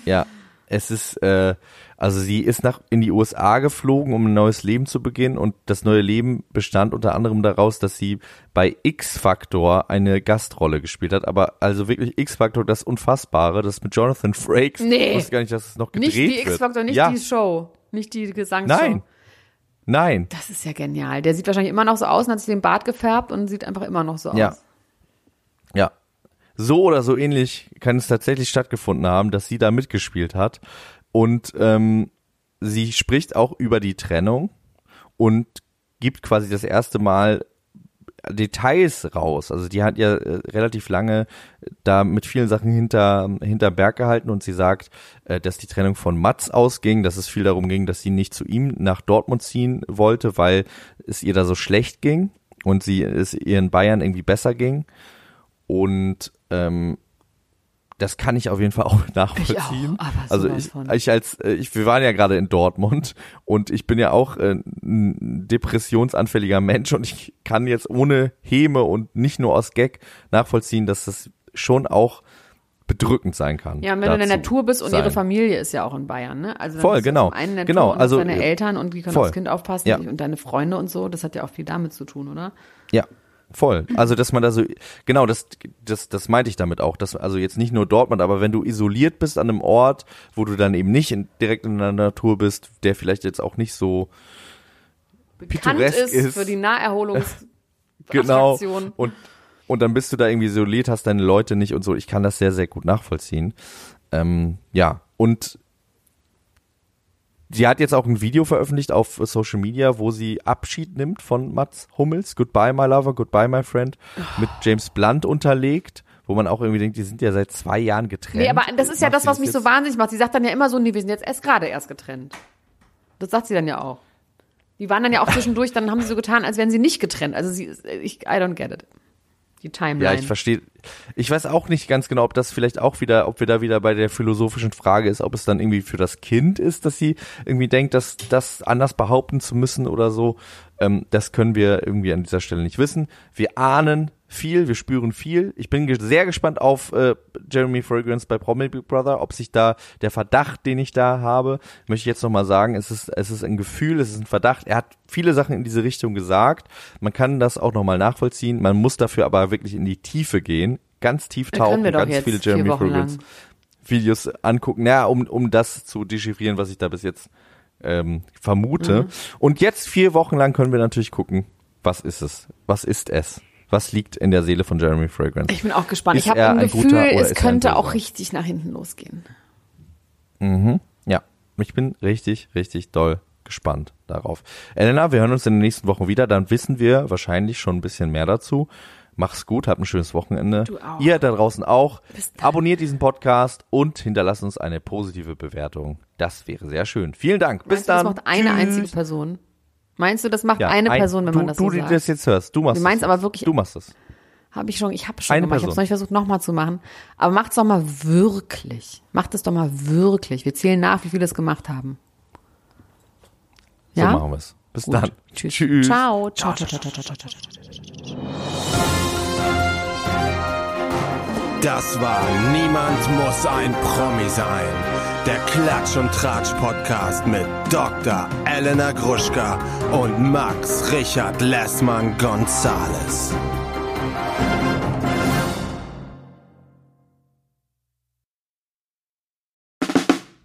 Ja. Es ist, äh, also sie ist nach in die USA geflogen, um ein neues Leben zu beginnen und das neue Leben bestand unter anderem daraus, dass sie bei X-Factor eine Gastrolle gespielt hat, aber also wirklich X-Factor, das Unfassbare, das mit Jonathan Frakes. Nee. Ich wusste gar nicht, dass es noch gedreht Nicht die wird. X-Factor, nicht ja. die Show, nicht die Gesangsshow. Nein. Nein. Das ist ja genial. Der sieht wahrscheinlich immer noch so aus und hat sich den Bart gefärbt und sieht einfach immer noch so Ja. aus. Ja. So oder so ähnlich kann es tatsächlich stattgefunden haben, dass sie da mitgespielt hat. Und ähm, sie spricht auch über die Trennung und gibt quasi das erste Mal Details raus. Also die hat ja äh, relativ lange da mit vielen Sachen hinter hinter Berg gehalten und sie sagt, äh, dass die Trennung von Mats ausging, dass es viel darum ging, dass sie nicht zu ihm nach Dortmund ziehen wollte, weil es ihr da so schlecht ging und sie es ihr in Bayern irgendwie besser ging. Und ähm, das kann ich auf jeden Fall auch nachvollziehen. aber also sowas ich, ich als äh, ich, wir waren ja gerade in Dortmund und ich bin ja auch äh, ein depressionsanfälliger Mensch und ich kann jetzt ohne Häme und nicht nur aus Gag nachvollziehen, dass das schon auch bedrückend sein kann. Ja, und wenn du in der Natur bist und sein. ihre Familie ist ja auch in Bayern, ne? Also Voll, genau. Einen Genau, Natur und also, deine äh, Eltern und die können voll. aufs Kind aufpassen Ja. und deine Freunde und so, das hat ja auch viel damit zu tun, oder? Ja, voll. Also, dass man da so, genau, das, das, das meinte ich damit auch, dass, also jetzt nicht nur Dortmund, aber wenn du isoliert bist an einem Ort, wo du dann eben nicht in, direkt in der Natur bist, der vielleicht jetzt auch nicht so Bekannt ist, ist. für die Naherholungs genau und und dann bist du da irgendwie isoliert, hast deine Leute nicht und so. Ich kann das sehr, sehr gut nachvollziehen. Ähm, ja, und sie hat jetzt auch ein Video veröffentlicht auf Social Media, wo sie Abschied nimmt von Mats Hummels, Goodbye My Lover, Goodbye My Friend, mit James Blunt unterlegt, wo man auch irgendwie denkt, die sind ja seit zwei Jahren getrennt. Nee, aber das ist ja das, was mich so wahnsinnig macht. Sie sagt dann ja immer so, nee, wir sind jetzt erst gerade erst getrennt. Das sagt sie dann ja auch. Die waren dann ja auch zwischendurch, dann haben sie so getan, als wären sie nicht getrennt. Also sie, ich, I don't get it. Die Timeline. Ja, ich verstehe. Ich weiß auch nicht ganz genau, ob das vielleicht auch wieder, ob wir da wieder bei der philosophischen Frage ist, ob es dann irgendwie für das Kind ist, dass sie irgendwie denkt, dass das anders behaupten zu müssen oder so. Ähm, das können wir irgendwie an dieser Stelle nicht wissen. Wir ahnen viel, wir spüren viel. Ich bin ge sehr gespannt auf äh, Jeremy Fragrance bei Promi Big Brother, ob sich da der Verdacht, den ich da habe, möchte ich jetzt nochmal sagen, es ist, es ist ein Gefühl, es ist ein Verdacht. Er hat viele Sachen in diese Richtung gesagt. Man kann das auch nochmal nachvollziehen. Man muss dafür aber wirklich in die Tiefe gehen, ganz tief tauchen, ganz viele Jeremy Fragrance. Videos angucken, ja, um, um das zu dechiffrieren, was ich da bis jetzt ähm, vermute. Mhm. Und jetzt vier Wochen lang können wir natürlich gucken, was ist es? Was ist es? Was liegt in der Seele von Jeremy Fragrance? Ich bin auch gespannt. Ist ich habe ein ein Gefühl, oder es ein könnte auch richtig nach hinten losgehen. Ja, ich bin richtig, richtig doll gespannt darauf. Elena, wir hören uns in den nächsten Wochen wieder. Dann wissen wir wahrscheinlich schon ein bisschen mehr dazu. Mach's gut, habt ein schönes Wochenende. Du auch. Ihr da draußen auch. Abonniert diesen Podcast und hinterlasst uns eine positive Bewertung. Das wäre sehr schön. Vielen Dank. Bis du, dann. das macht eine Tschüss. einzige Person? Meinst du, das macht Ja, eine ein- Person, wenn du, man das du, so die sagt? das jetzt hörst, du machst Du meinst es. aber wirklich- Du machst es. Habe ich schon, ich habe schon Eine gemacht. Ich habe es noch nicht versucht, nochmal zu machen. Aber macht's doch mal wirklich. Macht es doch mal wirklich. Wir zählen nach, wie viele es gemacht haben. So Ja? machen wir es. Bis Gut. dann. Tschüss. Tschüss. Ciao. Ciao, ciao, ciao, ciao, ciao, ciao, ciao, ciao. Das war Niemand muss ein Promi sein. Der Klatsch und Tratsch Podcast mit Dr. Elena Gruschka und Max Richard Lessmann Gonzales.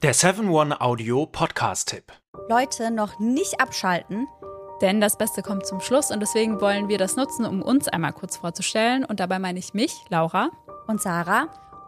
Der 7-One-Audio-Podcast-Tipp. Leute, noch nicht abschalten. Denn das Beste kommt zum Schluss und deswegen wollen wir das nutzen, um uns einmal kurz vorzustellen. Und dabei meine ich mich, Laura, Und Sarah,